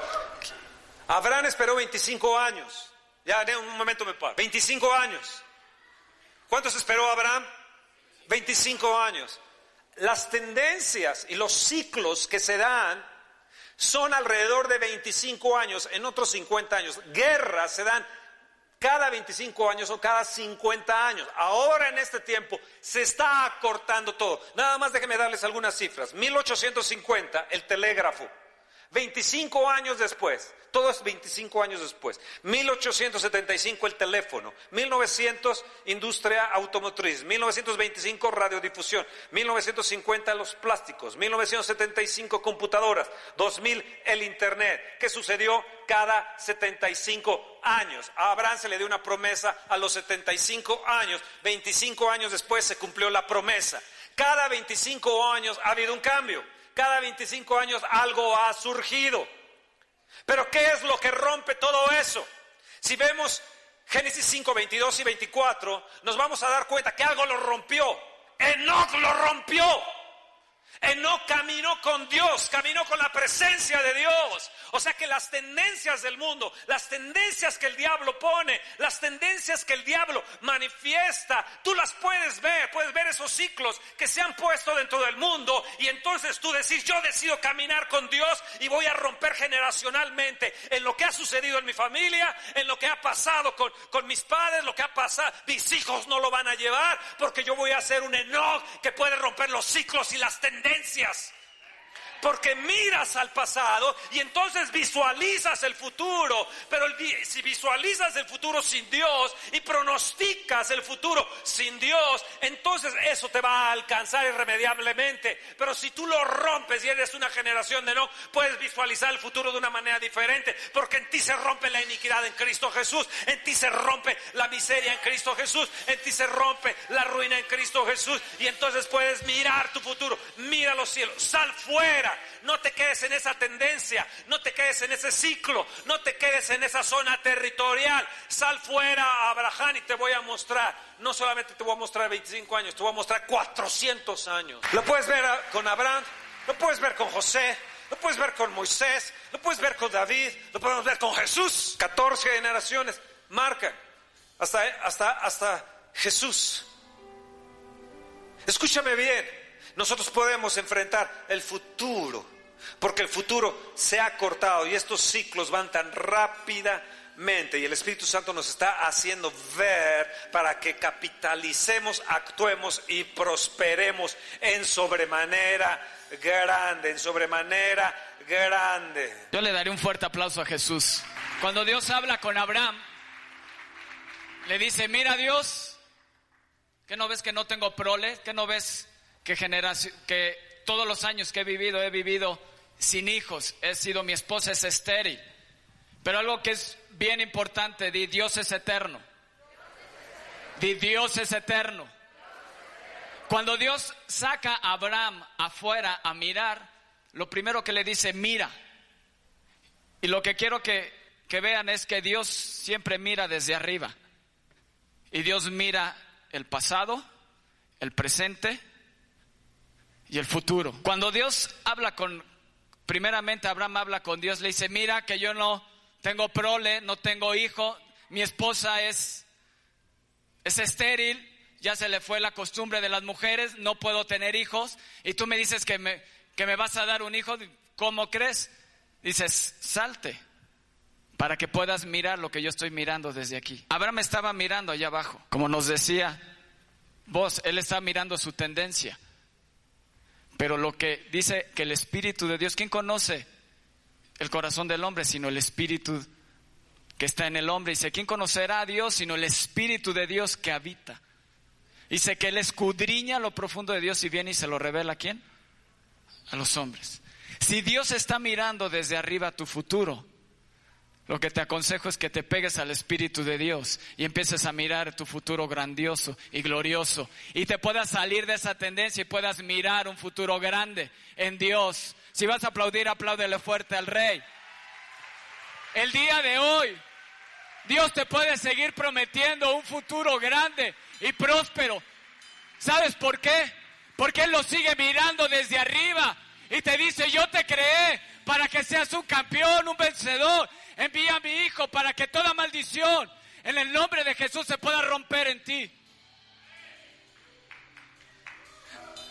Abraham esperó 25 años. Ya en un momento me paro. 25 años. ¿Cuántos esperó Abraham? 25 años. Las tendencias y los ciclos que se dan son alrededor de 25 años, en otros 50 años. Guerras se dan cada 25 años o cada 50 años. Ahora en este tiempo se está acortando todo. Nada más déjenme darles algunas cifras. 1850, el telégrafo. 25 años después, todo es 25 años después. 1875 el teléfono, 1900 industria automotriz, 1925 radiodifusión, 1950 los plásticos, 1975 computadoras, 2000 el internet. ¿Qué sucedió cada 75 años? A Abraham se le dio una promesa a los 75 años, 25 años después se cumplió la promesa. Cada 25 años ha habido un cambio. Cada 25 años algo ha surgido. Pero ¿qué es lo que rompe todo eso? Si vemos Génesis 5, 22 y 24, nos vamos a dar cuenta que algo lo rompió. Enoch lo rompió. Enoch caminó con Dios, caminó con la presencia de Dios. O sea que las tendencias del mundo, las tendencias que el diablo pone, las tendencias que el diablo manifiesta, tú las puedes ver, puedes ver esos ciclos que se han puesto dentro del mundo y entonces tú decís, yo decido caminar con Dios y voy a romper generacionalmente en lo que ha sucedido en mi familia, en lo que ha pasado con, con mis padres, lo que ha pasado, mis hijos no lo van a llevar porque yo voy a ser un Enoch que puede romper los ciclos y las tendencias dependencias porque miras al pasado y entonces visualizas el futuro. Pero si visualizas el futuro sin Dios y pronosticas el futuro sin Dios, entonces eso te va a alcanzar irremediablemente. Pero si tú lo rompes y eres una generación de no, puedes visualizar el futuro de una manera diferente. Porque en ti se rompe la iniquidad en Cristo Jesús. En ti se rompe la miseria en Cristo Jesús. En ti se rompe la ruina en Cristo Jesús. Y entonces puedes mirar tu futuro. Mira los cielos. Sal fuera. No te quedes en esa tendencia. No te quedes en ese ciclo. No te quedes en esa zona territorial. Sal fuera, Abraham, y te voy a mostrar. No solamente te voy a mostrar 25 años, te voy a mostrar 400 años. Lo puedes ver con Abraham. Lo puedes ver con José. Lo puedes ver con Moisés, lo puedes ver con David, lo podemos ver con Jesús. 14 generaciones marcan hasta, hasta, hasta Jesús. Escúchame bien, nosotros podemos enfrentar el futuro, porque el futuro se ha cortado y estos ciclos van tan rápidamente y el Espíritu Santo nos está haciendo ver para que capitalicemos, actuemos y prosperemos en sobremanera grande, en sobremanera grande. Yo le daré un fuerte aplauso a Jesús. Cuando Dios habla con Abraham, le dice, mira Dios, que no ves que no tengo prole, que no ves que, generación, que todos los años que he vivido he vivido sin hijos, he sido mi esposa es estéril. Pero algo que es bien importante, di Dios es eterno. Di Dios es eterno. Cuando Dios saca a Abraham afuera a mirar, lo primero que le dice, mira. Y lo que quiero que, que vean es que Dios siempre mira desde arriba. Y Dios mira el pasado, el presente y el futuro. Cuando Dios habla con, primeramente Abraham habla con Dios, le dice, mira que yo no tengo prole, no tengo hijo, mi esposa es, es estéril, ya se le fue la costumbre de las mujeres, no puedo tener hijos, y tú me dices que me, que me vas a dar un hijo, ¿cómo crees? Dices, salte para que puedas mirar lo que yo estoy mirando desde aquí. Abraham estaba mirando allá abajo, como nos decía vos, él está mirando su tendencia. Pero lo que dice que el Espíritu de Dios, ¿quién conoce el corazón del hombre sino el Espíritu que está en el hombre? Dice, ¿quién conocerá a Dios sino el Espíritu de Dios que habita? Dice que él escudriña lo profundo de Dios y viene y se lo revela a quién? A los hombres. Si Dios está mirando desde arriba tu futuro, lo que te aconsejo es que te pegues al Espíritu de Dios y empieces a mirar tu futuro grandioso y glorioso y te puedas salir de esa tendencia y puedas mirar un futuro grande en Dios. Si vas a aplaudir, apláudele fuerte al Rey. El día de hoy, Dios te puede seguir prometiendo un futuro grande y próspero. ¿Sabes por qué? Porque Él lo sigue mirando desde arriba y te dice, yo te creé para que seas un campeón, un vencedor envía a mi Hijo para que toda maldición en el nombre de Jesús se pueda romper en ti.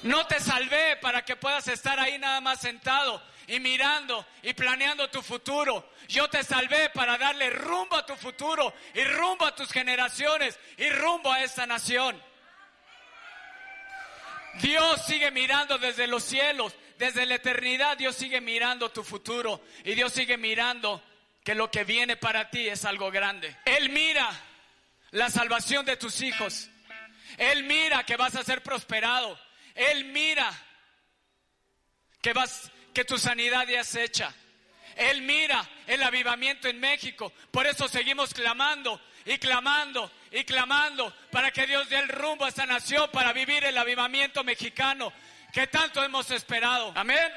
No te salvé para que puedas estar ahí nada más sentado y mirando y planeando tu futuro. Yo te salvé para darle rumbo a tu futuro y rumbo a tus generaciones y rumbo a esta nación. Dios sigue mirando desde los cielos, desde la eternidad Dios sigue mirando tu futuro y Dios sigue mirando que lo que viene para ti es algo grande. Él mira la salvación de tus hijos. Él mira que vas a ser prosperado. Él mira que vas que tu sanidad ya es hecha. Él mira el avivamiento en México. Por eso seguimos clamando y clamando y clamando para que Dios dé el rumbo a esta nación para vivir el avivamiento mexicano que tanto hemos esperado. Amén.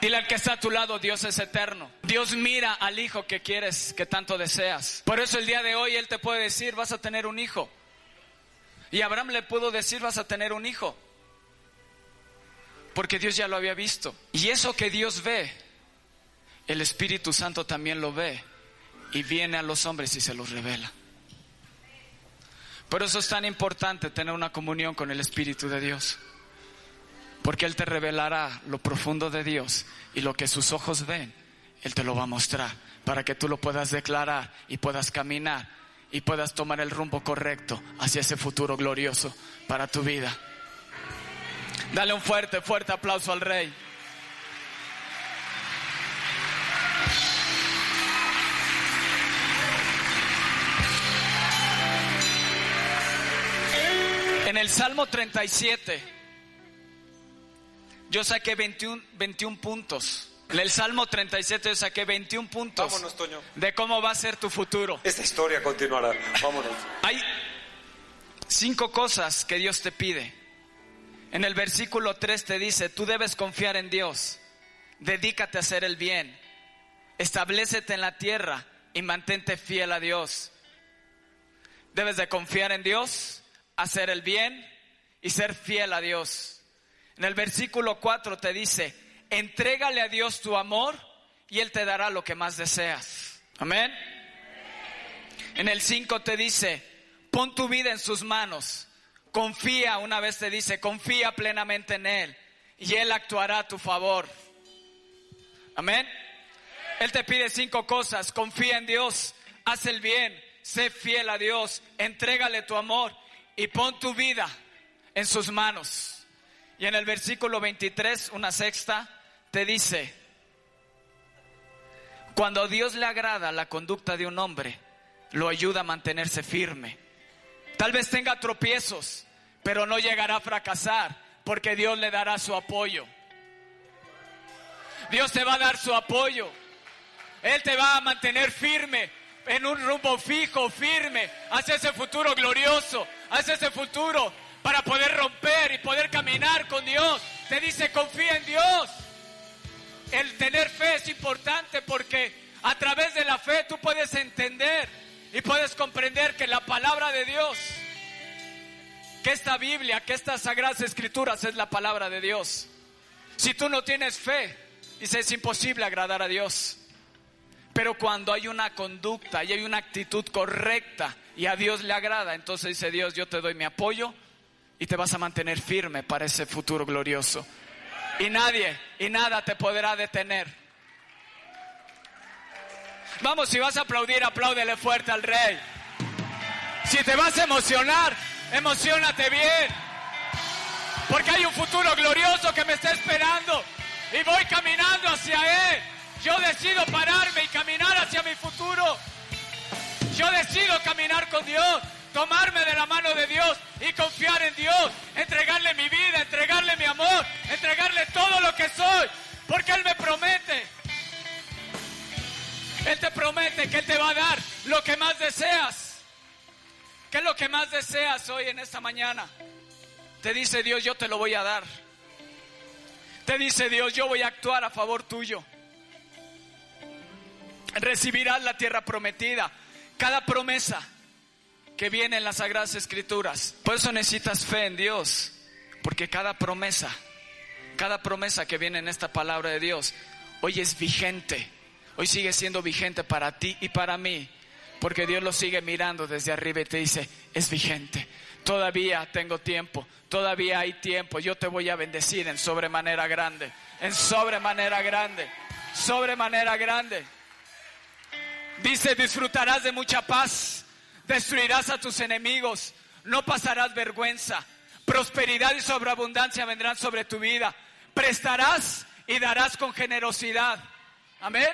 Dile al que está a tu lado, Dios es eterno. Dios mira al hijo que quieres, que tanto deseas. Por eso el día de hoy Él te puede decir, vas a tener un hijo. Y Abraham le pudo decir, vas a tener un hijo. Porque Dios ya lo había visto. Y eso que Dios ve, el Espíritu Santo también lo ve. Y viene a los hombres y se los revela. Por eso es tan importante tener una comunión con el Espíritu de Dios. Porque Él te revelará lo profundo de Dios y lo que sus ojos ven, Él te lo va a mostrar para que tú lo puedas declarar y puedas caminar y puedas tomar el rumbo correcto hacia ese futuro glorioso para tu vida. Dale un fuerte, fuerte aplauso al Rey. En el Salmo 37 yo saqué 21, 21 puntos. En el Salmo 37 yo saqué 21 puntos Vámonos, Toño. de cómo va a ser tu futuro. Esta historia continuará. Vámonos. Hay cinco cosas que Dios te pide. En el versículo 3 te dice, tú debes confiar en Dios, dedícate a hacer el bien, establecete en la tierra y mantente fiel a Dios. Debes de confiar en Dios, hacer el bien y ser fiel a Dios. En el versículo 4 te dice, entrégale a Dios tu amor y Él te dará lo que más deseas. Amén. En el 5 te dice, pon tu vida en sus manos. Confía, una vez te dice, confía plenamente en Él y Él actuará a tu favor. Amén. Él te pide cinco cosas. Confía en Dios, haz el bien, sé fiel a Dios, entrégale tu amor y pon tu vida en sus manos. Y en el versículo 23, una sexta, te dice, cuando a Dios le agrada la conducta de un hombre, lo ayuda a mantenerse firme. Tal vez tenga tropiezos, pero no llegará a fracasar porque Dios le dará su apoyo. Dios te va a dar su apoyo. Él te va a mantener firme en un rumbo fijo, firme, hacia ese futuro glorioso, hacia ese futuro para poder romper y poder caminar con Dios. Te dice, confía en Dios. El tener fe es importante porque a través de la fe tú puedes entender y puedes comprender que la palabra de Dios, que esta Biblia, que estas sagradas escrituras es la palabra de Dios. Si tú no tienes fe, dice es imposible agradar a Dios. Pero cuando hay una conducta y hay una actitud correcta y a Dios le agrada, entonces dice Dios, yo te doy mi apoyo y te vas a mantener firme para ese futuro glorioso. Y nadie y nada te podrá detener. Vamos, si vas a aplaudir, apláudele fuerte al rey. Si te vas a emocionar, emocionate bien. Porque hay un futuro glorioso que me está esperando. Y voy caminando hacia él. Yo decido pararme y caminar hacia mi futuro. Yo decido caminar con Dios, tomarme de la mano de Dios y confiar en Dios, entregarle mi vida, entregarle mi amor, entregarle todo lo que soy, porque Él me promete. Él te promete que Él te va a dar lo que más deseas. ¿Qué es lo que más deseas hoy en esta mañana? Te dice Dios, yo te lo voy a dar. Te dice Dios, yo voy a actuar a favor tuyo recibirás la tierra prometida. Cada promesa que viene en las Sagradas Escrituras. Por eso necesitas fe en Dios. Porque cada promesa, cada promesa que viene en esta palabra de Dios, hoy es vigente. Hoy sigue siendo vigente para ti y para mí. Porque Dios lo sigue mirando desde arriba y te dice, es vigente. Todavía tengo tiempo, todavía hay tiempo. Yo te voy a bendecir en sobremanera grande, en sobremanera grande, sobremanera grande. Dice, disfrutarás de mucha paz, destruirás a tus enemigos, no pasarás vergüenza, prosperidad y sobreabundancia vendrán sobre tu vida, prestarás y darás con generosidad. Amén.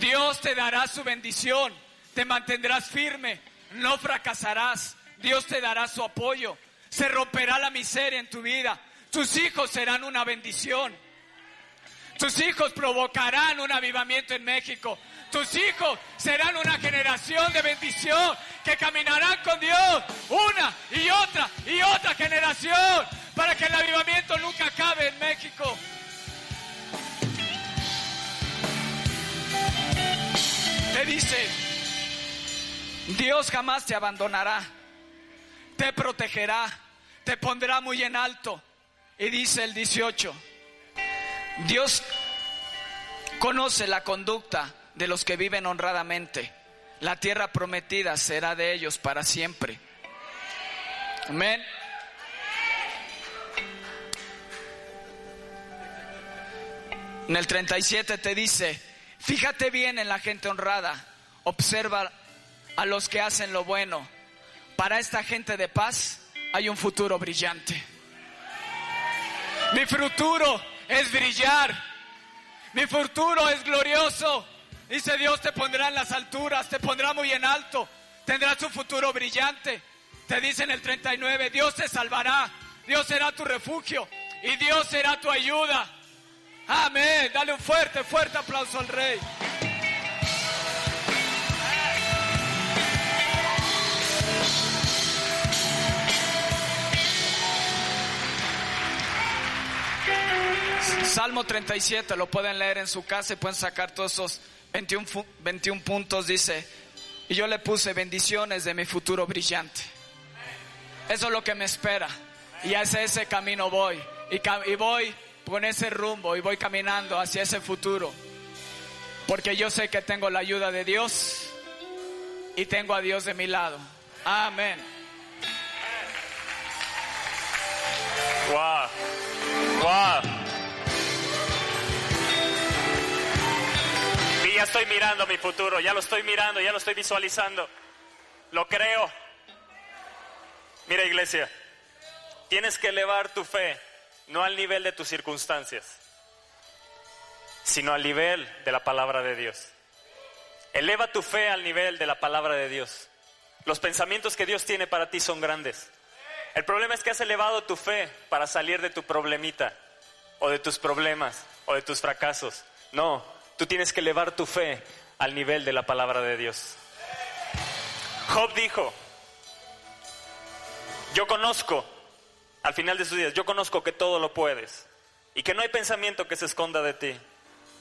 Dios te dará su bendición, te mantendrás firme, no fracasarás, Dios te dará su apoyo, se romperá la miseria en tu vida, tus hijos serán una bendición. Tus hijos provocarán un avivamiento en México. Tus hijos serán una generación de bendición que caminarán con Dios una y otra y otra generación para que el avivamiento nunca acabe en México. Te dice, Dios jamás te abandonará, te protegerá, te pondrá muy en alto. Y dice el 18. Dios conoce la conducta de los que viven honradamente. La tierra prometida será de ellos para siempre. Amén. En el 37 te dice, fíjate bien en la gente honrada, observa a los que hacen lo bueno. Para esta gente de paz hay un futuro brillante. Mi futuro es brillar. Mi futuro es glorioso. Dice Dios te pondrá en las alturas, te pondrá muy en alto. Tendrás un futuro brillante. te dice en el 39, Dios te salvará, Dios será tu refugio y Dios será tu ayuda. Amén. Dale un fuerte, fuerte aplauso al rey. Salmo 37, lo pueden leer en su casa y pueden sacar todos esos 21, 21 puntos, dice, y yo le puse bendiciones de mi futuro brillante. Eso es lo que me espera. Y hacia ese camino voy. Y, y voy con ese rumbo y voy caminando hacia ese futuro. Porque yo sé que tengo la ayuda de Dios y tengo a Dios de mi lado. Amén. Wow. Wow. Ya estoy mirando mi futuro, ya lo estoy mirando, ya lo estoy visualizando. Lo creo. Mira iglesia, tienes que elevar tu fe no al nivel de tus circunstancias, sino al nivel de la palabra de Dios. Eleva tu fe al nivel de la palabra de Dios. Los pensamientos que Dios tiene para ti son grandes. El problema es que has elevado tu fe para salir de tu problemita, o de tus problemas, o de tus fracasos. No, tú tienes que elevar tu fe al nivel de la palabra de Dios. Job dijo, yo conozco al final de sus días, yo conozco que todo lo puedes y que no hay pensamiento que se esconda de ti.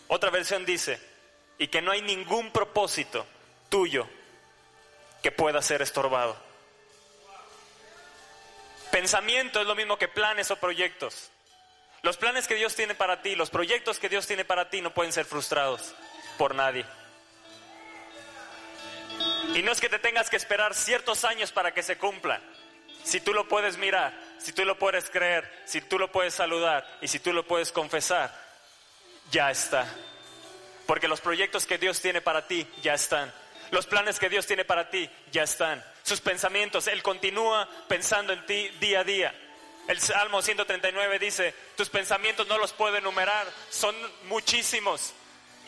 Otra versión dice, y que no hay ningún propósito tuyo que pueda ser estorbado. Pensamiento es lo mismo que planes o proyectos. Los planes que Dios tiene para ti, los proyectos que Dios tiene para ti no pueden ser frustrados por nadie. Y no es que te tengas que esperar ciertos años para que se cumplan. Si tú lo puedes mirar, si tú lo puedes creer, si tú lo puedes saludar y si tú lo puedes confesar, ya está. Porque los proyectos que Dios tiene para ti ya están. Los planes que Dios tiene para ti ya están. Sus pensamientos, Él continúa pensando en ti día a día. El Salmo 139 dice, tus pensamientos no los puedo enumerar, son muchísimos.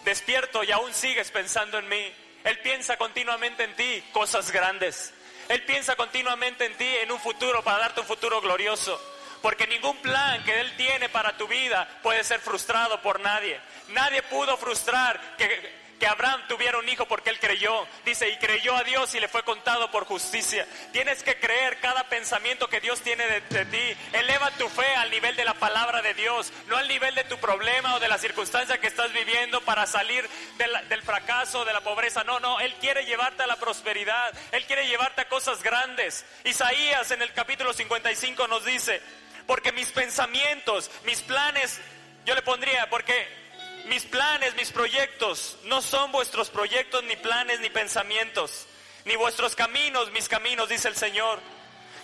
Despierto y aún sigues pensando en mí. Él piensa continuamente en ti cosas grandes. Él piensa continuamente en ti, en un futuro, para darte un futuro glorioso. Porque ningún plan que Él tiene para tu vida puede ser frustrado por nadie. Nadie pudo frustrar que, que Abraham tuviera un hijo porque él creyó. Dice, y creyó a Dios y le fue contado por justicia. Tienes que creer cada pensamiento que Dios tiene de, ti. Eleva tu fe al nivel de la palabra de Dios, no al nivel de tu problema o de la circunstancia que estás viviendo para salir del fracaso, de la pobreza. No, no, Él quiere llevarte a la prosperidad. Él quiere llevarte a cosas grandes. Isaías en el capítulo 55 nos dice, porque mis pensamientos, mis planes, yo le pondría, porque mis planes, mis proyectos no son vuestros proyectos, ni planes, ni pensamientos, ni vuestros caminos, mis caminos, dice el Señor.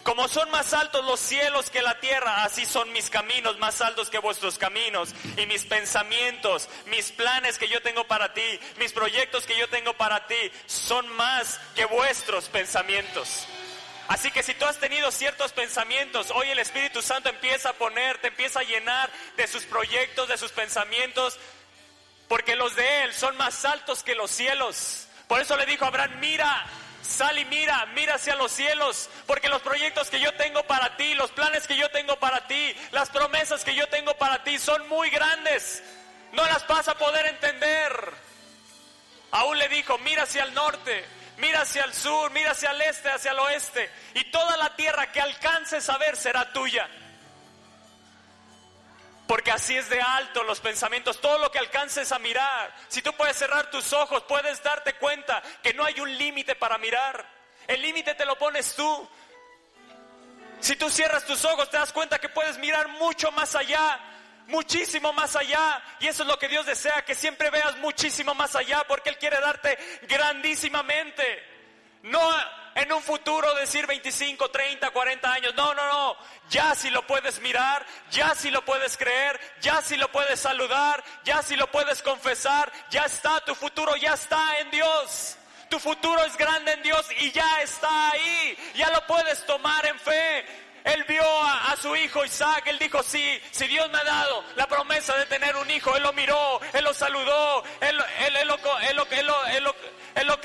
Como son más altos los cielos que la tierra, así son mis caminos más altos que vuestros caminos. Y mis pensamientos, mis planes que yo tengo para ti, mis proyectos que yo tengo para ti, son más que vuestros pensamientos. Así que si tú has tenido ciertos pensamientos, hoy el Espíritu Santo empieza a poner, te empieza a llenar de sus proyectos, de sus pensamientos, porque los de Él son más altos que los cielos. Por eso le dijo a Abraham, mira, sal y mira, mira hacia los cielos, porque los proyectos que yo tengo para ti, los planes que yo tengo para ti, las promesas que yo tengo para ti son muy grandes. No las vas a poder entender. Aún le dijo, mira hacia el norte, mira hacia el sur, mira hacia el este, hacia el oeste, y toda la tierra que alcances a ver será tuya. Porque así es de alto los pensamientos, todo lo que alcances a mirar. Si tú puedes cerrar tus ojos, puedes darte cuenta que no hay un límite para mirar. El límite te lo pones tú. Si tú cierras tus ojos, te das cuenta que puedes mirar mucho más allá, muchísimo más allá. Y eso es lo que Dios desea, que siempre veas muchísimo más allá, porque Él quiere darte grandísimamente. No en un futuro decir 25, 30, 40 años. No, no, no. Ya si lo puedes mirar, ya si lo puedes creer, ya si lo puedes saludar, ya si lo puedes confesar, ya está, tu futuro ya está en Dios. Tu futuro es grande en Dios y ya está ahí. Ya lo puedes tomar en fe. Él vio a, su hijo Isaac, él dijo, sí, si Dios me ha dado la promesa de tener un hijo, él lo miró, él lo saludó, él, él, él, él, él, él, Él lo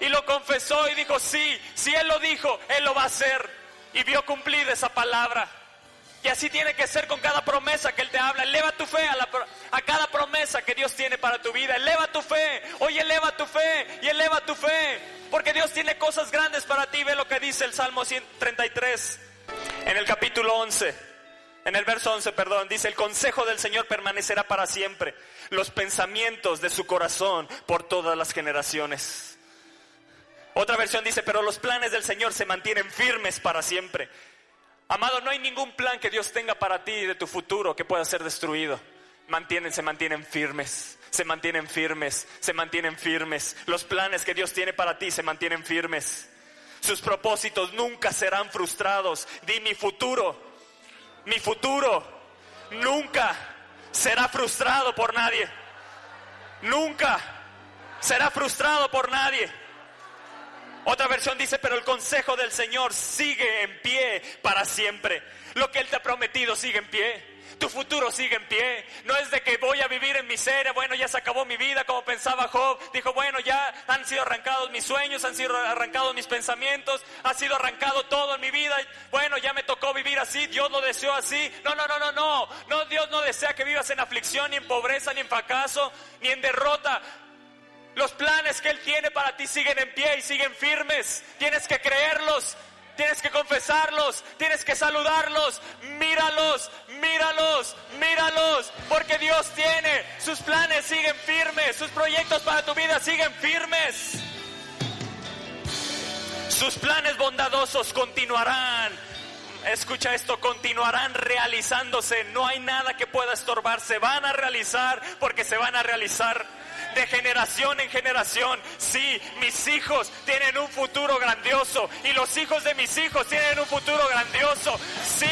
y lo confesó y dijo, sí, si Él lo dijo, Él lo va a hacer. Y vio cumplir esa palabra. Y así tiene que ser con cada promesa que Él te habla. Eleva tu fe a, la, a, cada promesa que Dios tiene para tu vida. Eleva tu fe. Hoy eleva tu fe y eleva tu fe. Porque Dios tiene cosas grandes para ti. Ve lo que dice el Salmo 133 en el capítulo 11. En el verso 11, perdón, dice, el consejo del Señor permanecerá para siempre. Los pensamientos de su corazón por todas las generaciones. Otra versión dice, pero los planes del Señor se mantienen firmes para siempre. Amado, no hay ningún plan que Dios tenga para ti de tu futuro que pueda ser destruido. Mantienen, se mantienen firmes, se mantienen firmes, se mantienen firmes. Los planes que Dios tiene para ti se mantienen firmes. Sus propósitos nunca serán frustrados. Di mi futuro, mi futuro nunca será frustrado por nadie. Nunca será frustrado por nadie. Otra versión dice, pero el consejo del Señor sigue en pie para siempre. Lo que Él te ha prometido sigue en pie. Tu futuro sigue en pie. No es de que voy a vivir en miseria. Bueno, ya se acabó mi vida como pensaba Job. Dijo, bueno, ya han sido arrancados mis sueños, han sido arrancados mis pensamientos, ha sido arrancado todo en mi vida. Bueno, ya me tocó vivir así. Dios lo deseó así. No, no, no, no, no. No, Dios no desea que vivas en aflicción, ni en pobreza, ni en fracaso, ni en derrota. Los planes que Él tiene para ti siguen en pie y siguen firmes. Tienes que creerlos, tienes que confesarlos, tienes que saludarlos. Míralos, míralos, míralos. Porque Dios tiene, sus planes siguen firmes, sus proyectos para tu vida siguen firmes. Sus planes bondadosos continuarán. Escucha esto, continuarán realizándose. No hay nada que pueda estorbar. Se van a realizar porque se van a realizar de generación en generación. Sí, mis hijos tienen un futuro grandioso y los hijos de mis hijos tienen un futuro grandioso. Sí,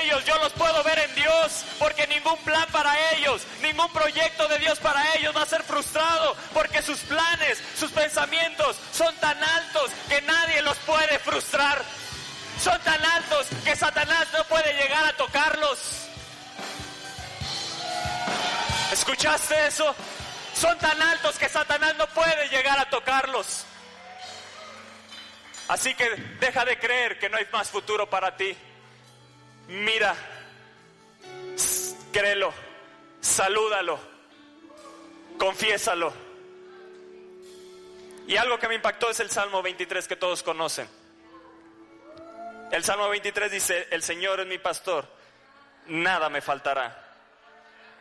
ellos yo los puedo ver en Dios porque ningún plan para ellos, ningún proyecto de Dios para ellos va a ser frustrado porque sus planes, sus pensamientos son tan altos que nadie los puede frustrar. Son tan altos que Satanás no puede llegar a tocarlos. ¿Escuchaste eso? Son tan altos que Satanás no puede llegar a tocarlos. Así que deja de creer que no hay más futuro para ti. Mira, créelo, salúdalo, confiésalo. Y algo que me impactó es el Salmo 23 que todos conocen. El Salmo 23 dice, el Señor es mi pastor, nada me faltará.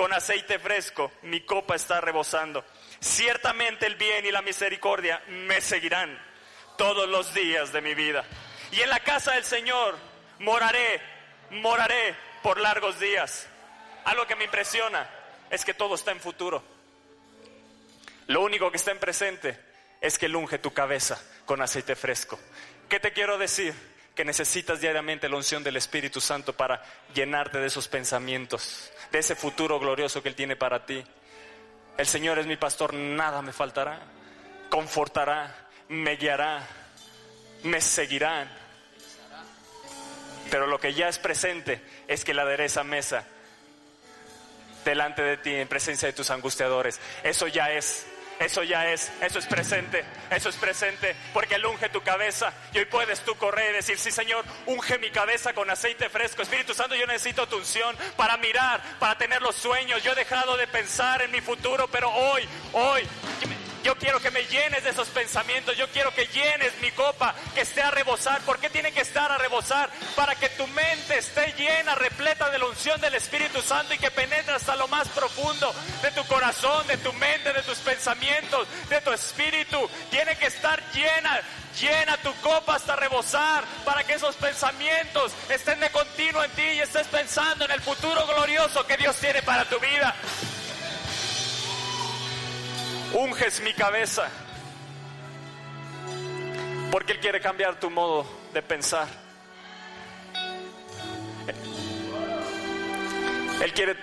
con aceite fresco, mi copa está rebosando. Ciertamente el bien y la misericordia me seguirán todos los días de mi vida. Y en la casa del Señor moraré, moraré por largos días. Algo que me impresiona es que todo está en futuro. Lo único que está en presente es que unge tu cabeza con aceite fresco. ¿Qué te quiero decir? Que necesitas diariamente la unción del Espíritu Santo para llenarte de esos pensamientos, de ese futuro glorioso que Él tiene para ti. El Señor es mi pastor, nada me faltará, confortará, me guiará, me seguirá. Pero lo que ya es presente es que la adereza mesa delante de ti en presencia de tus angustiadores. Eso ya es eso ya es, eso es presente, eso es presente, porque Él unge tu cabeza y hoy puedes tú correr y decir, sí Señor, unge mi cabeza con aceite fresco. Espíritu Santo, yo necesito tu unción para mirar, para tener los sueños. Yo he dejado de pensar en mi futuro, pero hoy, hoy yo quiero que me llenes de esos pensamientos. Yo quiero que llenes mi copa, que esté a rebosar. ¿Por qué tiene que estar a rebosar? Para que tu mente esté llena, repleta de la unción del Espíritu Santo y que penetre hasta lo más profundo de tu corazón, de tu mente, de tus pensamientos, de tu espíritu. Tiene que estar llena, llena tu copa hasta rebosar para que esos pensamientos estén de continuo en ti y estés pensando en el futuro glorioso que Dios tiene para tu vida unges mi cabeza. Porque Él quiere cambiar tu modo de pensar. Él quiere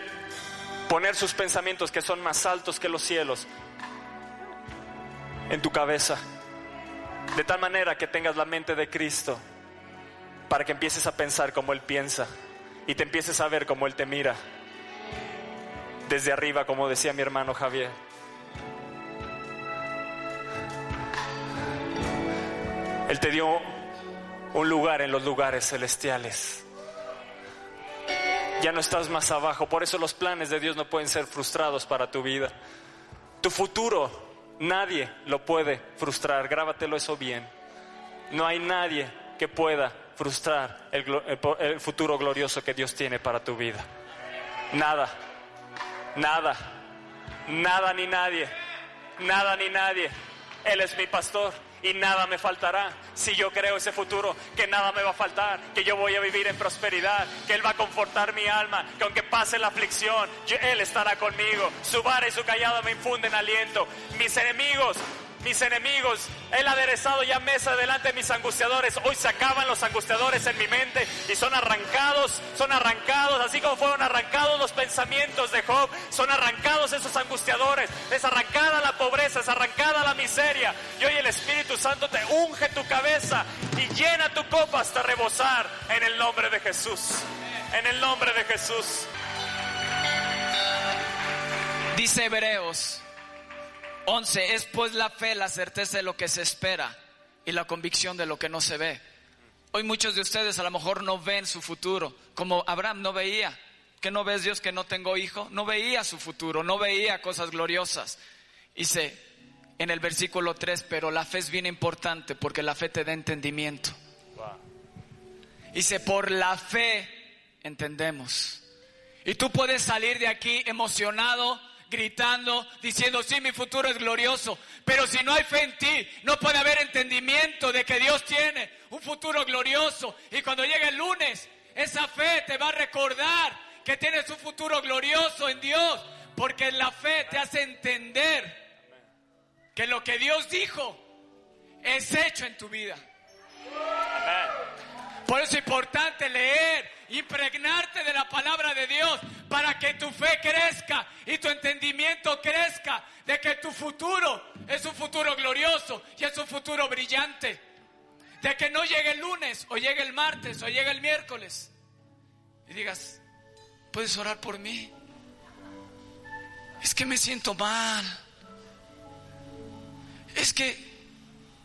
poner sus pensamientos que son más altos que los cielos en tu cabeza. De tal manera que tengas la mente de Cristo para que empieces a pensar como Él piensa y te empieces a ver como Él te mira. Desde arriba, como decía mi hermano Javier. Él te dio un lugar en los lugares celestiales. Ya no estás más abajo, por eso los planes de Dios no pueden ser frustrados para tu vida. Tu futuro, nadie lo puede frustrar, grábatelo eso bien. No hay nadie que pueda frustrar el, el futuro glorioso que Dios tiene para tu vida. Nada, nada, nada ni nadie, nada ni nadie. Él es mi pastor y nada me faltará. Si yo creo ese futuro, que nada me va a faltar, que yo voy a vivir en prosperidad, que Él va a confortar mi alma, que aunque pase la aflicción, Él estará conmigo. Su vara y su callado me infunden aliento. Mis enemigos mis enemigos. Él aderezado ya mesa delante de mis angustiadores. Hoy se acaban los angustiadores en mi mente y son arrancados, son arrancados, así como fueron arrancados los pensamientos de Job, son arrancados esos angustiadores. Es arrancada la pobreza, es arrancada la miseria. Y hoy el Espíritu Santo te unge tu cabeza y llena tu copa hasta rebosar en el nombre de Jesús. En el nombre de Jesús. Dice Hebreos 11. Es pues la fe, la certeza de lo que se espera y la convicción de lo que no se ve. Hoy muchos de ustedes a lo mejor no ven su futuro, como Abraham no veía. ¿Que no ves Dios que no tengo hijo? No veía su futuro, no veía cosas gloriosas. Dice en el versículo 3, pero la fe es bien importante porque la fe te da entendimiento. Dice, por la fe entendemos. Y tú puedes salir de aquí emocionado, gritando, diciendo, sí, mi futuro es glorioso. Pero si no hay fe en ti, no puede haber entendimiento de que Dios tiene un futuro glorioso. Y cuando llegue el lunes, esa fe te va a recordar que tienes un futuro glorioso en Dios. Porque la fe te hace entender que lo que Dios dijo es hecho en tu vida. Por eso es importante leer, impregnarte de la palabra de Dios para que tu fe crezca y tu entendimiento crezca de que tu futuro es un futuro glorioso y es un futuro brillante. De que no llegue el lunes o llegue el martes o llegue el miércoles y digas, ¿puedes orar por mí? Es que me siento mal. Es que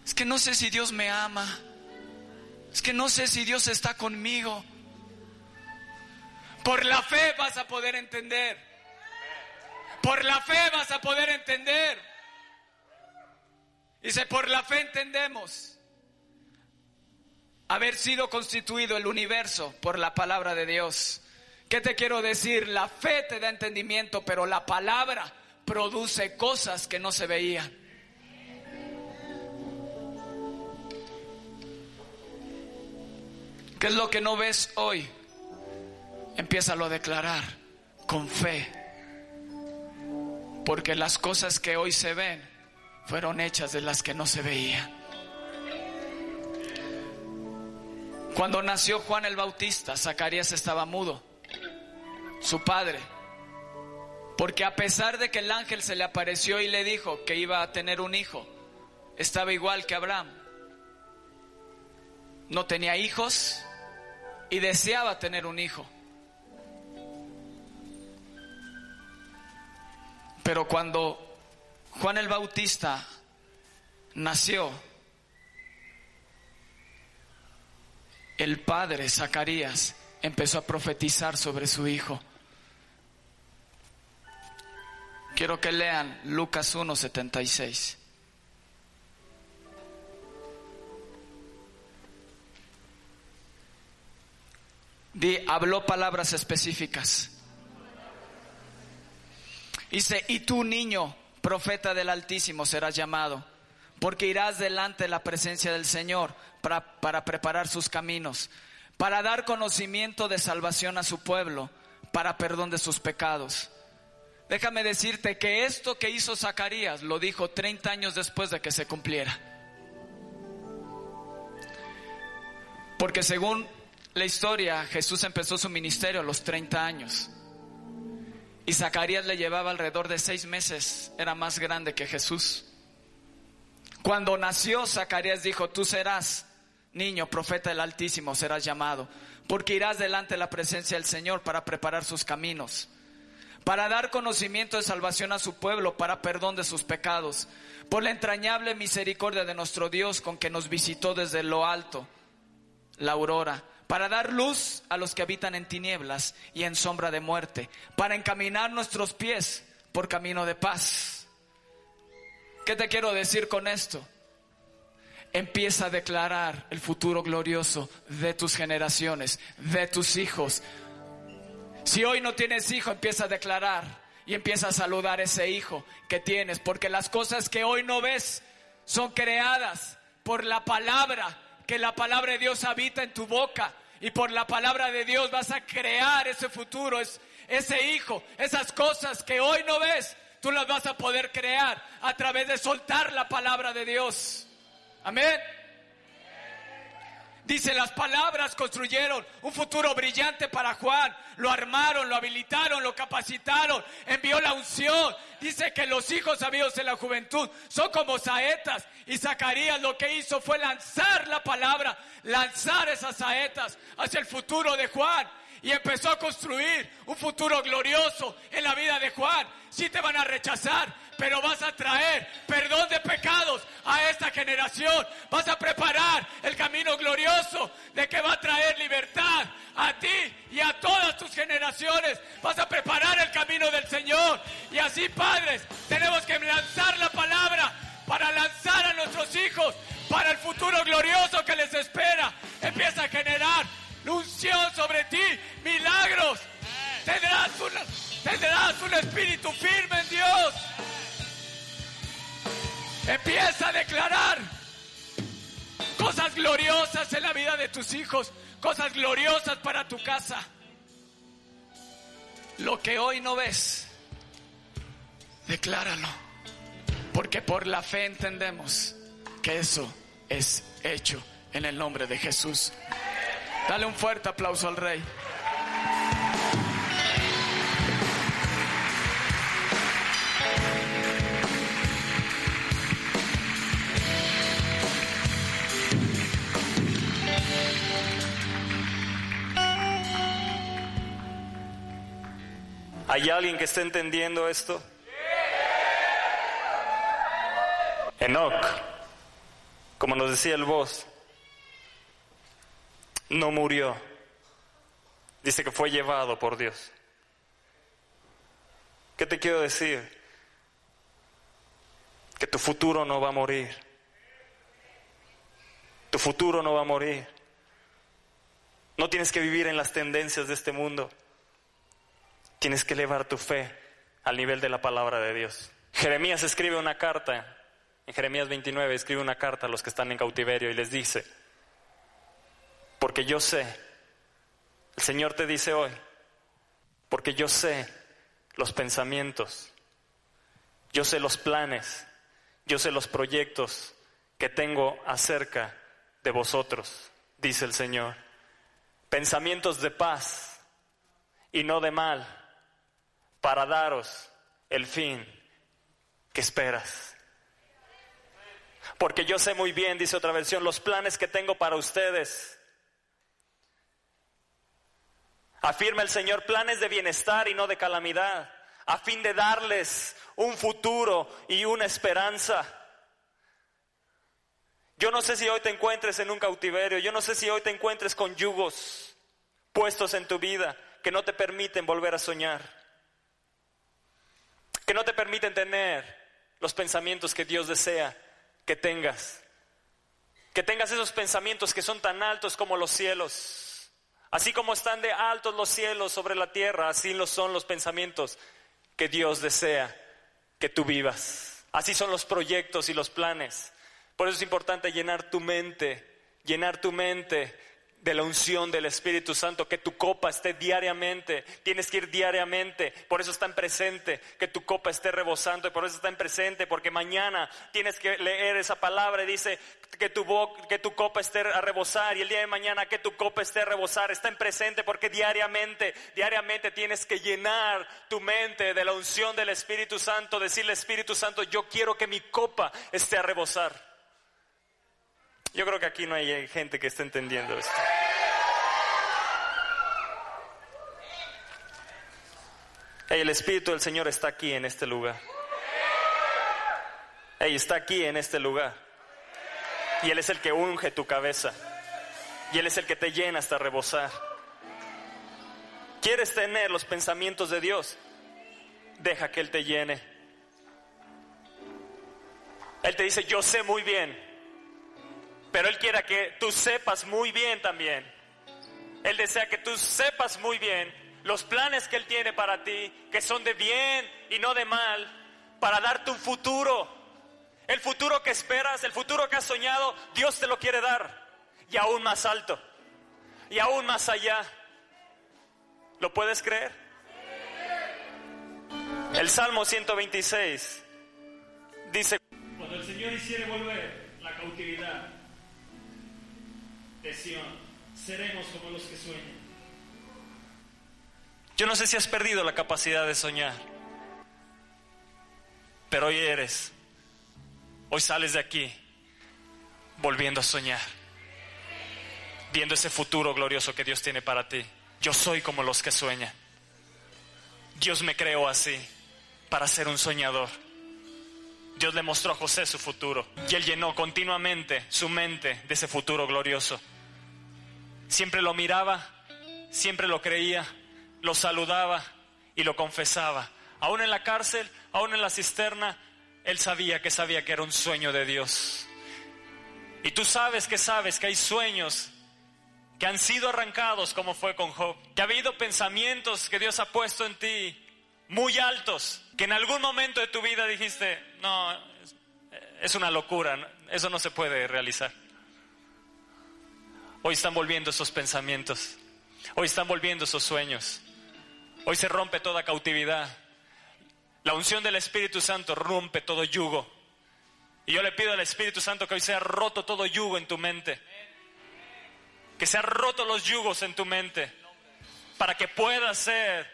es que no sé si Dios me ama. Es que no sé si Dios está conmigo. Por la fe vas a poder entender. Por la fe vas a poder entender. Dice, por la fe entendemos haber sido constituido el universo por la palabra de Dios. ¿Qué te quiero decir? La fe te da entendimiento, pero la palabra produce cosas que no se veían. ¿Qué es lo que no ves hoy? Empieza a declarar con fe. Porque las cosas que hoy se ven fueron hechas de las que no se veían. Cuando nació Juan el Bautista, Zacarías estaba mudo, su padre. Porque a pesar de que el ángel se le apareció y le dijo que iba a tener un hijo, estaba igual que Abraham. No tenía hijos, y deseaba tener un hijo. Pero cuando Juan el Bautista nació, el padre Zacarías empezó a profetizar sobre su hijo. Quiero que lean Lucas 1:76. habló palabras específicas. Dice, y tú niño, profeta del Altísimo, serás llamado, porque irás delante de la presencia del Señor para, para preparar sus caminos, para dar conocimiento de salvación a su pueblo, para perdón de sus pecados. Déjame decirte que esto que hizo Zacarías lo dijo 30 años después de que se cumpliera. Porque según la historia, Jesús empezó su ministerio a los 30 años. Y Zacarías le llevaba alrededor de seis meses, era más grande que Jesús. Cuando nació, Zacarías dijo, tú serás niño, profeta del Altísimo, serás llamado, porque irás delante de la presencia del Señor para preparar sus caminos, para dar conocimiento de salvación a su pueblo, para perdón de sus pecados, por la entrañable misericordia de nuestro Dios con que nos visitó desde lo alto, la aurora para dar luz a los que habitan en tinieblas y en sombra de muerte, para encaminar nuestros pies por camino de paz. ¿Qué te quiero decir con esto? Empieza a declarar el futuro glorioso de tus generaciones, de tus hijos. Si hoy no tienes hijo, empieza a declarar y empieza a saludar a ese hijo que tienes, porque las cosas que hoy no ves son creadas por la palabra, que la palabra de Dios habita en tu boca y por la palabra de Dios vas a crear ese futuro, es, ese hijo, esas cosas que hoy no ves, tú las vas a poder crear a través de soltar la palabra de Dios. Amén. Dice, las palabras construyeron un futuro brillante para Juan. Lo armaron, lo habilitaron, lo capacitaron, envió la unción. Dice que los hijos sabidos en la juventud son como saetas. Y Zacarías lo que hizo fue lanzar la palabra, lanzar esas saetas hacia el futuro de Juan. Y empezó a construir un futuro glorioso en la vida de Juan. Sí te van a rechazar, pero vas a traer perdón de pecados a esta generación. Vas a preparar el camino glorioso de que va a traer libertad a ti y a todas tus generaciones. Vas a preparar el camino del Señor. Y así, padres, tenemos que lanzar la palabra para lanzar a nuestros hijos para el futuro glorioso que les espera. Empieza a generar unción sobre ti, milagros. Tendrás, tendrás un espíritu firme en Dios. Empieza a declarar cosas gloriosas en la vida de tus hijos, cosas gloriosas para tu casa. Lo que hoy no ves, decláralo. Porque por la fe entendemos que eso es hecho en el nombre de Jesús. Dale un fuerte aplauso al Rey. ¿Hay alguien que esté entendiendo esto? Enoch, como nos decía el voz, no murió. Dice que fue llevado por Dios. ¿Qué te quiero decir? Que tu futuro no va a morir. Tu futuro no va a morir. No tienes que vivir en las tendencias de este mundo. Tienes que elevar tu fe al nivel de la palabra de Dios. Jeremías escribe una carta, en Jeremías 29 escribe una carta a los que están en cautiverio y les dice, porque yo sé, el Señor te dice hoy, porque yo sé los pensamientos, yo sé los planes, yo sé los proyectos que tengo acerca de vosotros, dice el Señor. Pensamientos de paz y no de mal, para daros el fin que esperas. Porque yo sé muy bien, dice otra versión, los planes que tengo para ustedes Afirma el Señor planes de bienestar y no de calamidad, a fin de darles un futuro y una esperanza. Yo no sé si hoy te encuentres en un cautiverio, yo no sé si hoy te encuentres con yugos puestos en tu vida que no te permiten volver a soñar, que no te permiten tener los pensamientos que Dios desea que tengas, que tengas esos pensamientos que son tan altos como los cielos Así como están de altos los cielos sobre la tierra, así lo son los pensamientos que Dios desea que tú vivas. Así son los proyectos y los planes. Por eso es importante llenar tu mente, llenar tu mente de la unción del Espíritu Santo, que tu copa esté diariamente, tienes que ir diariamente, por eso está en presente, que tu copa esté rebosando y por eso está en presente, porque mañana tienes que leer esa palabra y dice que tu, que tu copa esté a rebosar y el día de mañana que tu copa esté a rebosar, está en presente porque diariamente, diariamente tienes que llenar tu mente de la unción del Espíritu Santo, decirle Espíritu Santo, yo quiero que mi copa esté a rebosar. Yo creo que aquí no hay gente que esté entendiendo esto. el Espíritu del Señor está aquí en este lugar. Hey, está aquí en este lugar. Y Él es el que unge tu cabeza. Y Él es el que te llena hasta rebosar. ¿Quieres tener los pensamientos de Dios? Deja que Él te llene. Él te dice, yo sé muy bien pero Él quiere que tú sepas muy bien también. Él desea que tú sepas muy bien los planes que Él tiene para ti, que son de bien y no de mal, para darte un futuro. El futuro que esperas, el futuro que has soñado, Dios te lo quiere dar. Y aún más alto. Y aún más allá. ¿Lo puedes creer? El Salmo 126 dice, cuando el Señor hiciere volver la cautividad de seremos como los que sueñan. Yo no sé si has perdido la capacidad de soñar, pero hoy eres, hoy sales de aquí volviendo a soñar, viendo ese futuro glorioso que Dios tiene para ti. Yo soy como los que sueñan. Dios me creó así, para ser un soñador. Dios le mostró a José su futuro y él llenó continuamente su mente de ese futuro glorioso. Siempre lo miraba, siempre lo creía, lo saludaba y lo confesaba. Aún en la cárcel, aún en la cisterna, él sabía que sabía que era un sueño de Dios. Y tú sabes que sabes que hay sueños que han sido arrancados como fue con Job, que ha habido pensamientos que Dios ha puesto en ti muy altos, que en algún momento de tu vida dijiste, no, es una locura, eso no se puede realizar. Hoy están volviendo esos pensamientos. Hoy están volviendo esos sueños. Hoy se rompe toda cautividad. La unción del Espíritu Santo rompe todo yugo. Y yo le pido al Espíritu Santo que hoy sea roto todo yugo en tu mente. Que sea roto los yugos en tu mente. Para que puedas ser,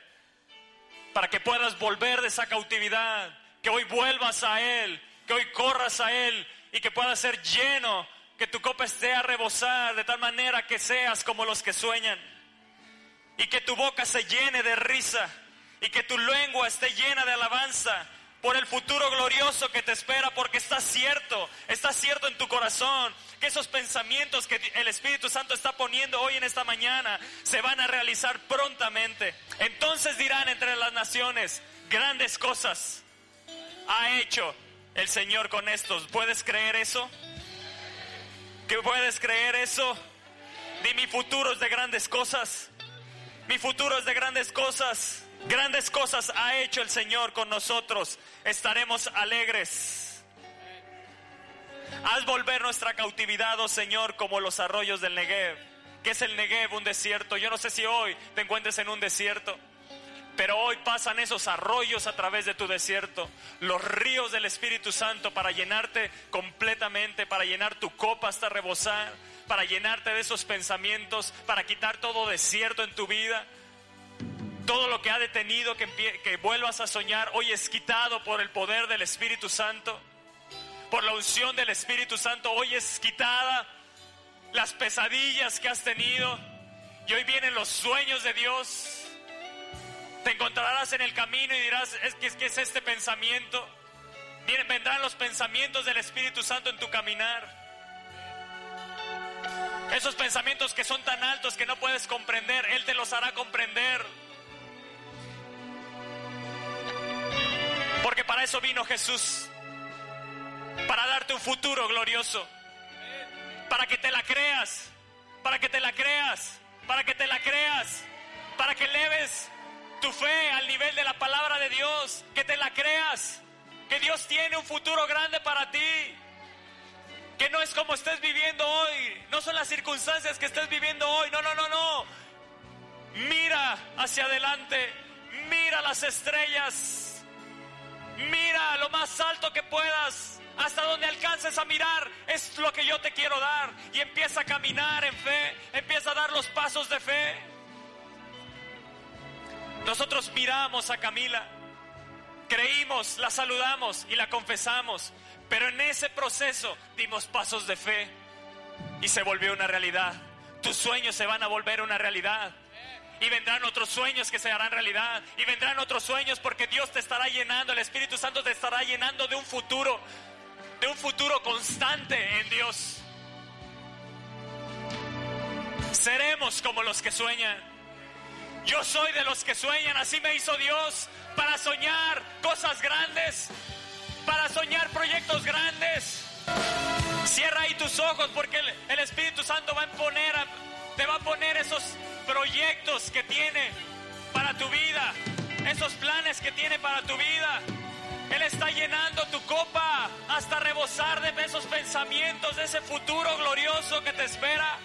para que puedas volver de esa cautividad. Que hoy vuelvas a Él. Que hoy corras a Él. Y que puedas ser lleno que tu copa esté a rebosar de tal manera que seas como los que sueñan. Y que tu boca se llene de risa. Y que tu lengua esté llena de alabanza por el futuro glorioso que te espera, porque está cierto, está cierto en tu corazón que esos pensamientos que el Espíritu Santo está poniendo hoy en esta mañana se van a realizar prontamente. Entonces dirán entre las naciones, grandes cosas ha hecho el Señor con estos. ¿Puedes creer eso? ¿Que puedes creer eso? Di mi futuro es de grandes cosas. Mi futuro es de grandes cosas. Grandes cosas ha hecho el Señor con nosotros. Estaremos alegres. Haz volver nuestra cautividad, oh Señor, como los arroyos del Negev. ¿Qué es el Negev? Un desierto. Yo no sé si hoy te encuentres en un desierto. Pero hoy pasan esos arroyos a través de tu desierto, los ríos del Espíritu Santo para llenarte completamente, para llenar tu copa hasta rebosar, para llenarte de esos pensamientos, para quitar todo desierto en tu vida. Todo lo que ha detenido que, que vuelvas a soñar, hoy es quitado por el poder del Espíritu Santo, por la unción del Espíritu Santo, hoy es quitada las pesadillas que has tenido. Y hoy vienen los sueños de Dios te encontrarás en el camino y dirás, es que es, que es este pensamiento. Vendrán los pensamientos del Espíritu Santo en tu caminar. Esos pensamientos que son tan altos que no puedes comprender, Él te los hará comprender. Porque para eso vino Jesús. Para darte un futuro glorioso. Para que te la creas. Para que te la creas. Para que te la creas. Para que leves tu fe al nivel de la palabra de Dios, que te la creas, que Dios tiene un futuro grande para ti. Que no es como estés viviendo hoy, no son las circunstancias que estés viviendo hoy, no, no, no, no. Mira hacia adelante, mira las estrellas, mira lo más alto que puedas, hasta donde alcances a mirar, es lo que yo te quiero dar. Y empieza a caminar en fe, empieza a dar los pasos de fe. Nosotros miramos a Camila, creímos, la saludamos y la confesamos, pero en ese proceso dimos pasos de fe y se volvió una realidad. Tus sueños se van a volver una realidad. Y vendrán otros sueños que se harán realidad. Y vendrán otros sueños porque Dios te estará llenando, el Espíritu Santo te estará llenando de un futuro, de un futuro constante en Dios. Seremos como los que sueñan. Yo soy de los que sueñan, así me hizo Dios para soñar cosas grandes, para soñar proyectos grandes. Cierra ahí tus ojos porque el, Espíritu Santo va a poner, te va a poner esos proyectos que tiene para tu vida, esos planes que tiene para tu vida. Él está llenando tu copa hasta rebosar de esos pensamientos, de ese futuro glorioso que te espera.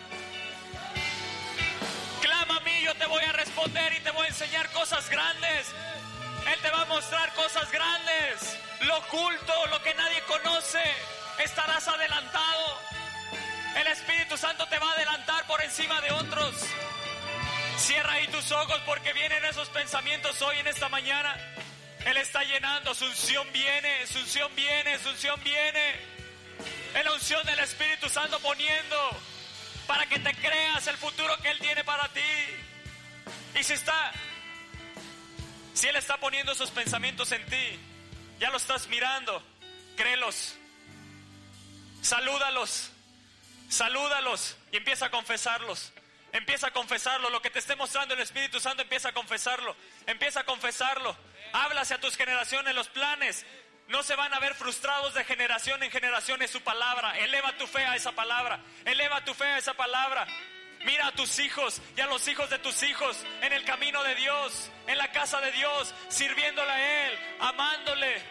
Clama yo te voy a responder y te voy a enseñar cosas grandes. Él te va a mostrar cosas grandes. Lo oculto, lo que nadie conoce, estarás adelantado. El Espíritu Santo te va a adelantar por encima de otros. Cierra ahí tus ojos porque vienen esos pensamientos hoy en esta mañana. Él está llenando, su unción viene, su unción viene, su unción viene. Es la unción del Espíritu Santo poniendo para que te creas el futuro que Él tiene para ti. Y si está, si Él está poniendo esos pensamientos en ti, ya lo estás mirando, créelos, salúdalos, salúdalos y empieza a confesarlos. Empieza a confesarlo, lo que te esté mostrando el Espíritu Santo, empieza a confesarlo, empieza a confesarlo. Habla hacia tus generaciones, los planes no se van a ver frustrados de generación en generación en su palabra. Eleva tu fe a esa palabra, eleva tu fe a esa palabra. Mira a tus hijos y a los hijos de tus hijos en el camino de Dios, en la casa de Dios, sirviéndole a Él, amándole.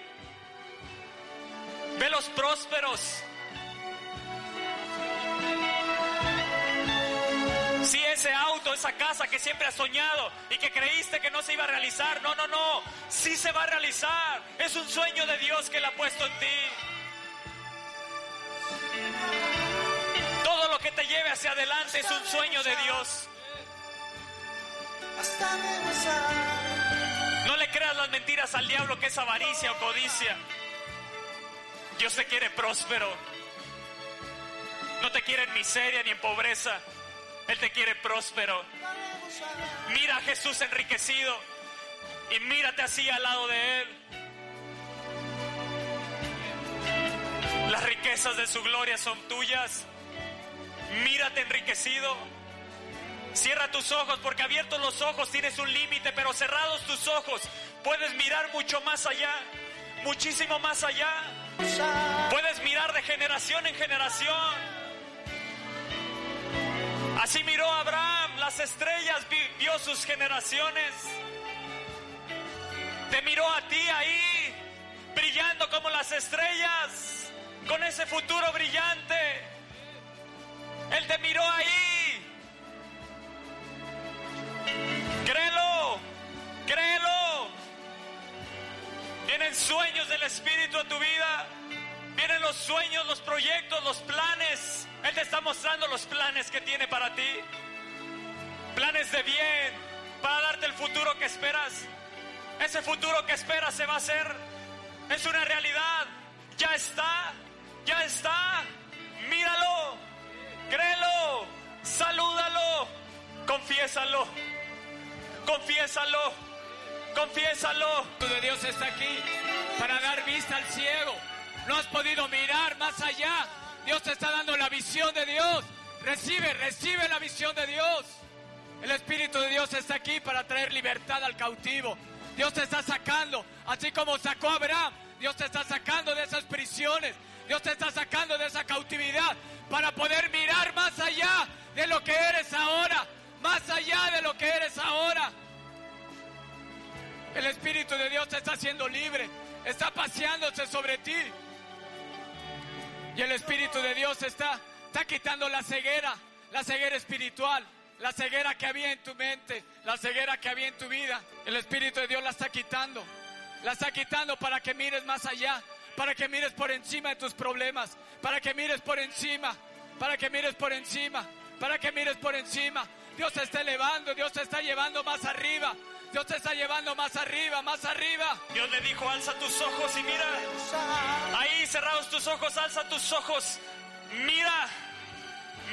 Velos prósperos. Si ese auto, esa casa que siempre has soñado y que creíste que no se iba a realizar, no, no, no, sí se va a realizar. Es un sueño de Dios que Él ha puesto en ti. Que te lleve hacia adelante es un sueño de Dios. No le creas las mentiras al diablo que es avaricia o codicia. Dios te quiere próspero. No te quiere en miseria ni en pobreza. Él te quiere próspero. Mira a Jesús enriquecido y mírate así al lado de Él. Las riquezas de su gloria son tuyas. Mírate enriquecido. Cierra tus ojos porque abiertos los ojos tienes un límite, pero cerrados tus ojos puedes mirar mucho más allá, muchísimo más allá. Puedes mirar de generación en generación. Así miró Abraham las estrellas, vio sus generaciones. Te miró a ti ahí, brillando como las estrellas, con ese futuro brillante. Él te miró ahí. Créelo, créelo. Vienen sueños del Espíritu a tu vida. Vienen los sueños, los proyectos, los planes. Él te está mostrando los planes que tiene para ti. Planes de bien, para darte el futuro que esperas. Ese futuro que esperas se va a hacer. Es una realidad. Ya está, ya está. Míralo, créelo, salúdalo, confiésalo, confiésalo, confiésalo. de Dios está aquí para dar vista al ciego. No has podido mirar más allá. Dios te está dando la visión de Dios. Recibe, recibe la visión de Dios. El Espíritu de Dios está aquí para traer libertad al cautivo. Dios te está sacando, así como sacó a Abraham. Dios te está sacando de esas prisiones. Dios te está sacando de esa cautividad para poder mirar más allá de lo que eres ahora. Más allá de lo que eres ahora. El Espíritu de Dios te está haciendo libre. Está paseándose sobre ti. Y el Espíritu de Dios está, está quitando la ceguera, la ceguera espiritual, la ceguera que había en tu mente, la ceguera que había en tu vida. El Espíritu de Dios la está quitando. La está quitando para que mires más allá, para que mires por encima de tus problemas, para que mires por encima, para que mires por encima, para que mires por encima. Dios te está elevando, Dios te está llevando más arriba. Dios te está llevando más arriba, más arriba. Dios le dijo, alza tus ojos y mira. Ahí cerrados tus ojos, alza tus ojos. Mira,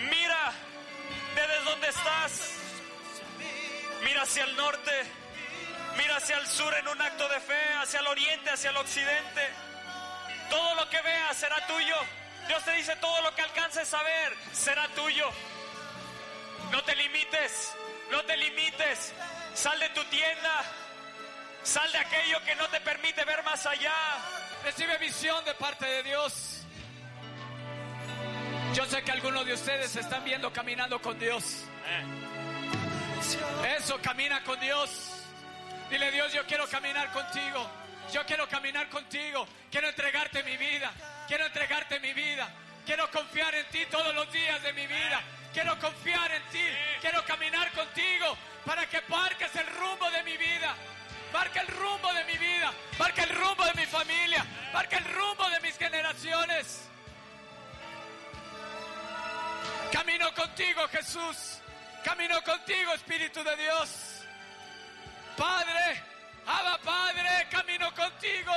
mira desde donde estás. Mira hacia el norte, mira hacia el sur en un acto de fe, hacia el oriente, hacia el occidente. Todo lo que veas será tuyo. Dios te dice, todo lo que alcances a ver será tuyo. No te limites, no te limites. Sal de tu tienda. Sal de aquello que no te permite ver más allá. Recibe visión de parte de Dios. Yo sé que algunos de ustedes se están viendo caminando con Dios. Eso, camina con Dios. Dile Dios, yo quiero caminar contigo. Yo quiero caminar contigo. Quiero entregarte mi vida. Quiero entregarte mi vida. Quiero confiar en ti todos los días de mi vida. Quiero confiar en ti. Quiero caminar contigo para que marques el rumbo de mi vida. Marca el rumbo de mi vida. Marca el rumbo de mi familia. Marca el rumbo de mis generaciones. Camino contigo, Jesús. Camino contigo, Espíritu de Dios. Padre, Abba Padre, camino contigo.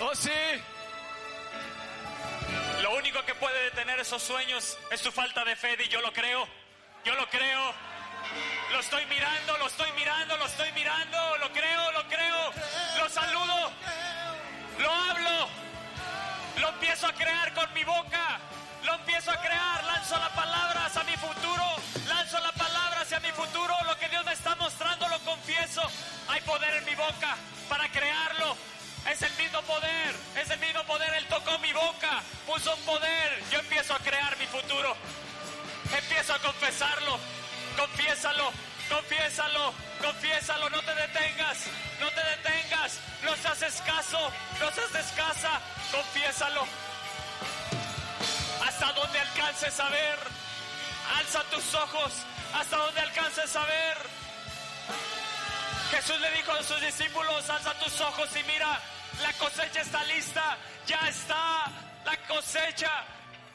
Oh sí. Lo único que puede detener esos sueños es tu falta de fe y yo lo creo. Yo lo creo. Lo estoy mirando, lo estoy mirando, lo estoy mirando. Lo creo, lo creo. Lo saludo. Lo hablo. Lo empiezo a crear con mi boca. Lo empiezo a crear. Lanzo la palabra hacia mi futuro. Hacia mi futuro. Lo que Dios me está mostrando lo confieso. Hay poder en mi boca para crearlo. Es el mismo poder, es el mismo poder. Él tocó mi boca, puso un poder. Yo empiezo a crear mi futuro. Empiezo a confesarlo. Confiésalo, confiésalo, confiésalo. No te detengas, no te detengas. No seas escaso, no seas escasa. Confiésalo. Hasta donde alcances a ver. Alza tus ojos hasta donde alcances a ver. Jesús le dijo a sus discípulos, alza tus ojos y mira, la cosecha está lista, ya está, la cosecha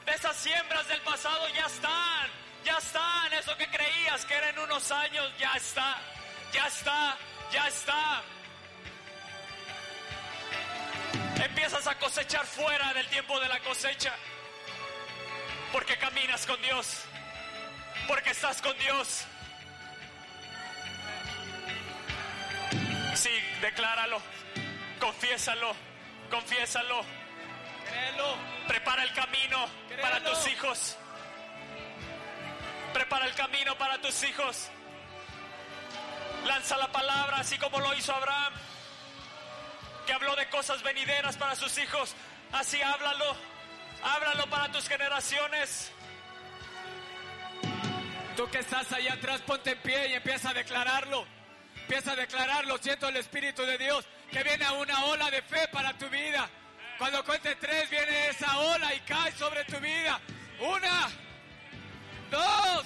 de esas siembras del pasado ya están, ya están, eso que creías que era en unos años, ya está, ya está, ya está. Empiezas a cosechar fuera del tiempo de la cosecha, porque caminas con Dios, porque estás con Dios. Sí, decláralo, confiésalo, confiésalo. Créelo. Prepara el camino Créelo. para tus hijos. Prepara el camino para tus hijos. Lanza la palabra así como lo hizo Abraham, que habló de cosas venideras para sus hijos. Así háblalo, háblalo para tus generaciones. Tú que estás ahí atrás, ponte en pie y empieza a declararlo. Empieza a declararlo. Siento el Espíritu de Dios que viene a una ola de fe para tu vida. Cuando cuente tres, viene esa ola y cae sobre tu vida. Una, dos,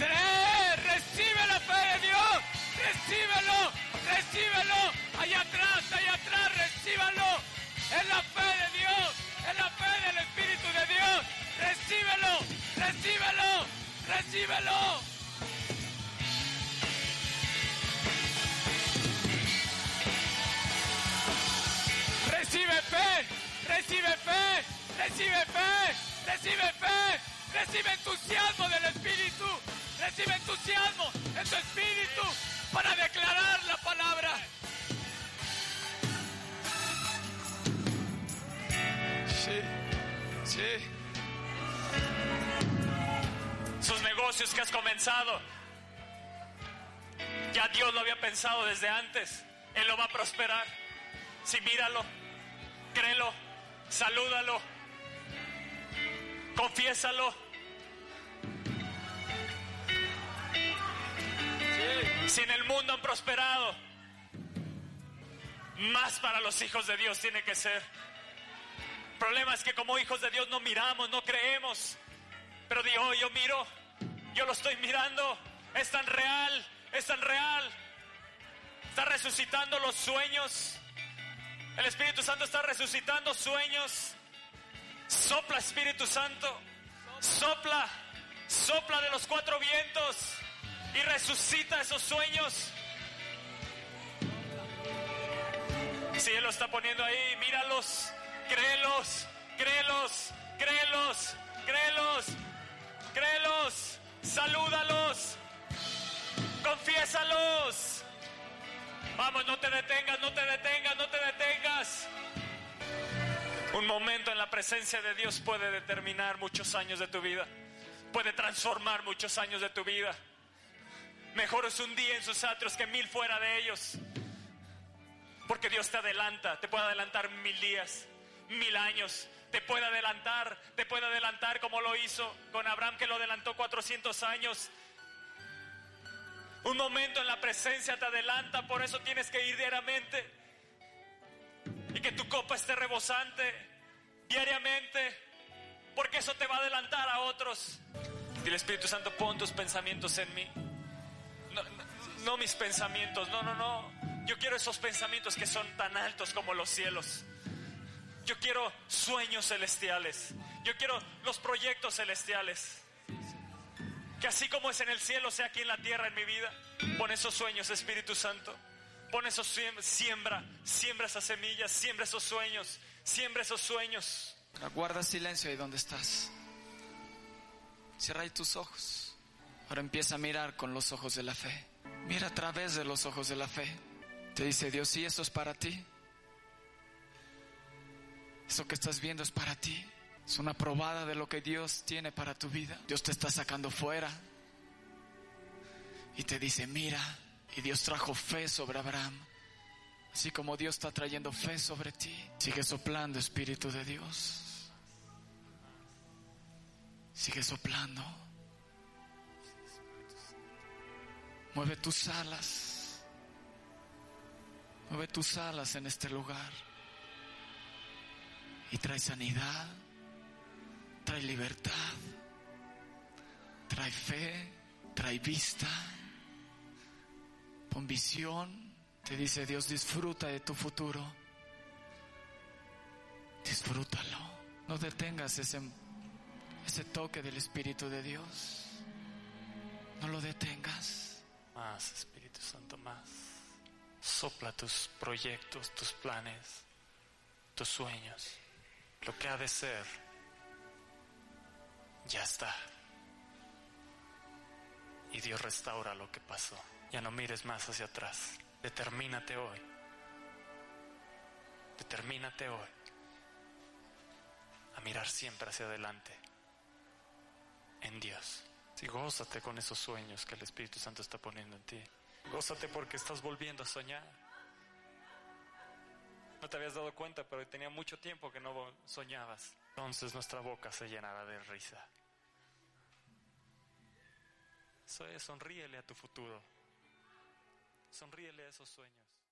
tres. Recibe la fe de Dios. Recíbelo, recíbelo. Allá atrás, allá atrás, recíbalo. Es la fe de Dios, es la fe del Espíritu. Recíbelo, recíbelo, recíbelo. Recibe fe, recibe fe, recibe fe, recibe fe, recibe entusiasmo del Espíritu, recibe entusiasmo en tu Espíritu para declarar la palabra. Sí, sí. Sus negocios que has comenzado, ya Dios lo había pensado desde antes. Él lo va a prosperar. Sí, míralo, créelo, salúdalo, confiésalo. Si en el mundo han prosperado, más para los hijos de Dios tiene que ser. El problema es que como hijos de Dios no miramos, no creemos. Pero Dios, yo miro, yo lo estoy mirando, es tan real, es tan real. Está resucitando los sueños. El Espíritu Santo está resucitando sueños. Sopla Espíritu Santo. Sopla. Sopla de los cuatro vientos. Y resucita esos sueños. Si Él lo está poniendo ahí, míralos. Créelos. Créelos. Créelos. Créelos. Créelos. Salúdalos. Confiésalos. Vamos, no te detengas, no te detengas, no te detengas. Un momento en la presencia de Dios puede determinar muchos años de tu vida. Puede transformar muchos años de tu vida. Mejor es un día en sus atrios que mil fuera de ellos. Porque Dios te adelanta, te puede adelantar mil días, mil años. Te puede adelantar, te puede adelantar como lo hizo con Abraham que lo adelantó 400 años. Un momento en la presencia te adelanta, por eso tienes que ir diariamente. Y que tu copa esté rebosante diariamente, porque eso te va a adelantar a otros. Dile Espíritu Santo, pon tus pensamientos en mí. No, no, no mis pensamientos, no, no, no. Yo quiero esos pensamientos que son tan altos como los cielos. Yo quiero sueños celestiales. Yo quiero los proyectos celestiales. Que así como es en el cielo, sea aquí en la tierra, en mi vida. Pon esos sueños, Espíritu Santo. Pon esos siembra, siembra esas semillas, siembra esos sueños, siembra esos sueños. Guarda silencio ahí donde estás. Cierra ahí tus ojos. Ahora empieza a mirar con los ojos de la fe. Mira a través de los ojos de la fe. Te dice Dios, sí, eso es para ti. Eso que estás viendo es para ti. Es una probada de lo que Dios tiene para tu vida. Dios te está sacando fuera. Y te dice, mira, y Dios trajo fe sobre Abraham. Así como Dios está trayendo fe sobre ti. Sigue soplando, Espíritu de Dios. Sigue soplando. Mueve tus alas. Mueve tus alas en este lugar. Y trae sanidad trae libertad, trae fe, trae vista, con visión. Te dice Dios, disfruta de tu futuro. Disfrútalo. No detengas ese, ese toque del Espíritu de Dios. No lo detengas. Más, Espíritu Santo, más. Sopla tus proyectos, tus planes, tus sueños, lo que ha de ser ya está. Y Dios restaura lo que pasó. Ya no mires más hacia atrás. Determínate hoy. Determínate hoy a mirar siempre hacia adelante en Dios. Y gózate con esos sueños que el Espíritu Santo está poniendo en ti. Gózate porque estás volviendo a soñar. No te habías dado cuenta, pero tenía mucho tiempo que no soñabas. Entonces nuestra boca se llenará de risa. Sonríele a tu futuro. Sonríele a esos sueños.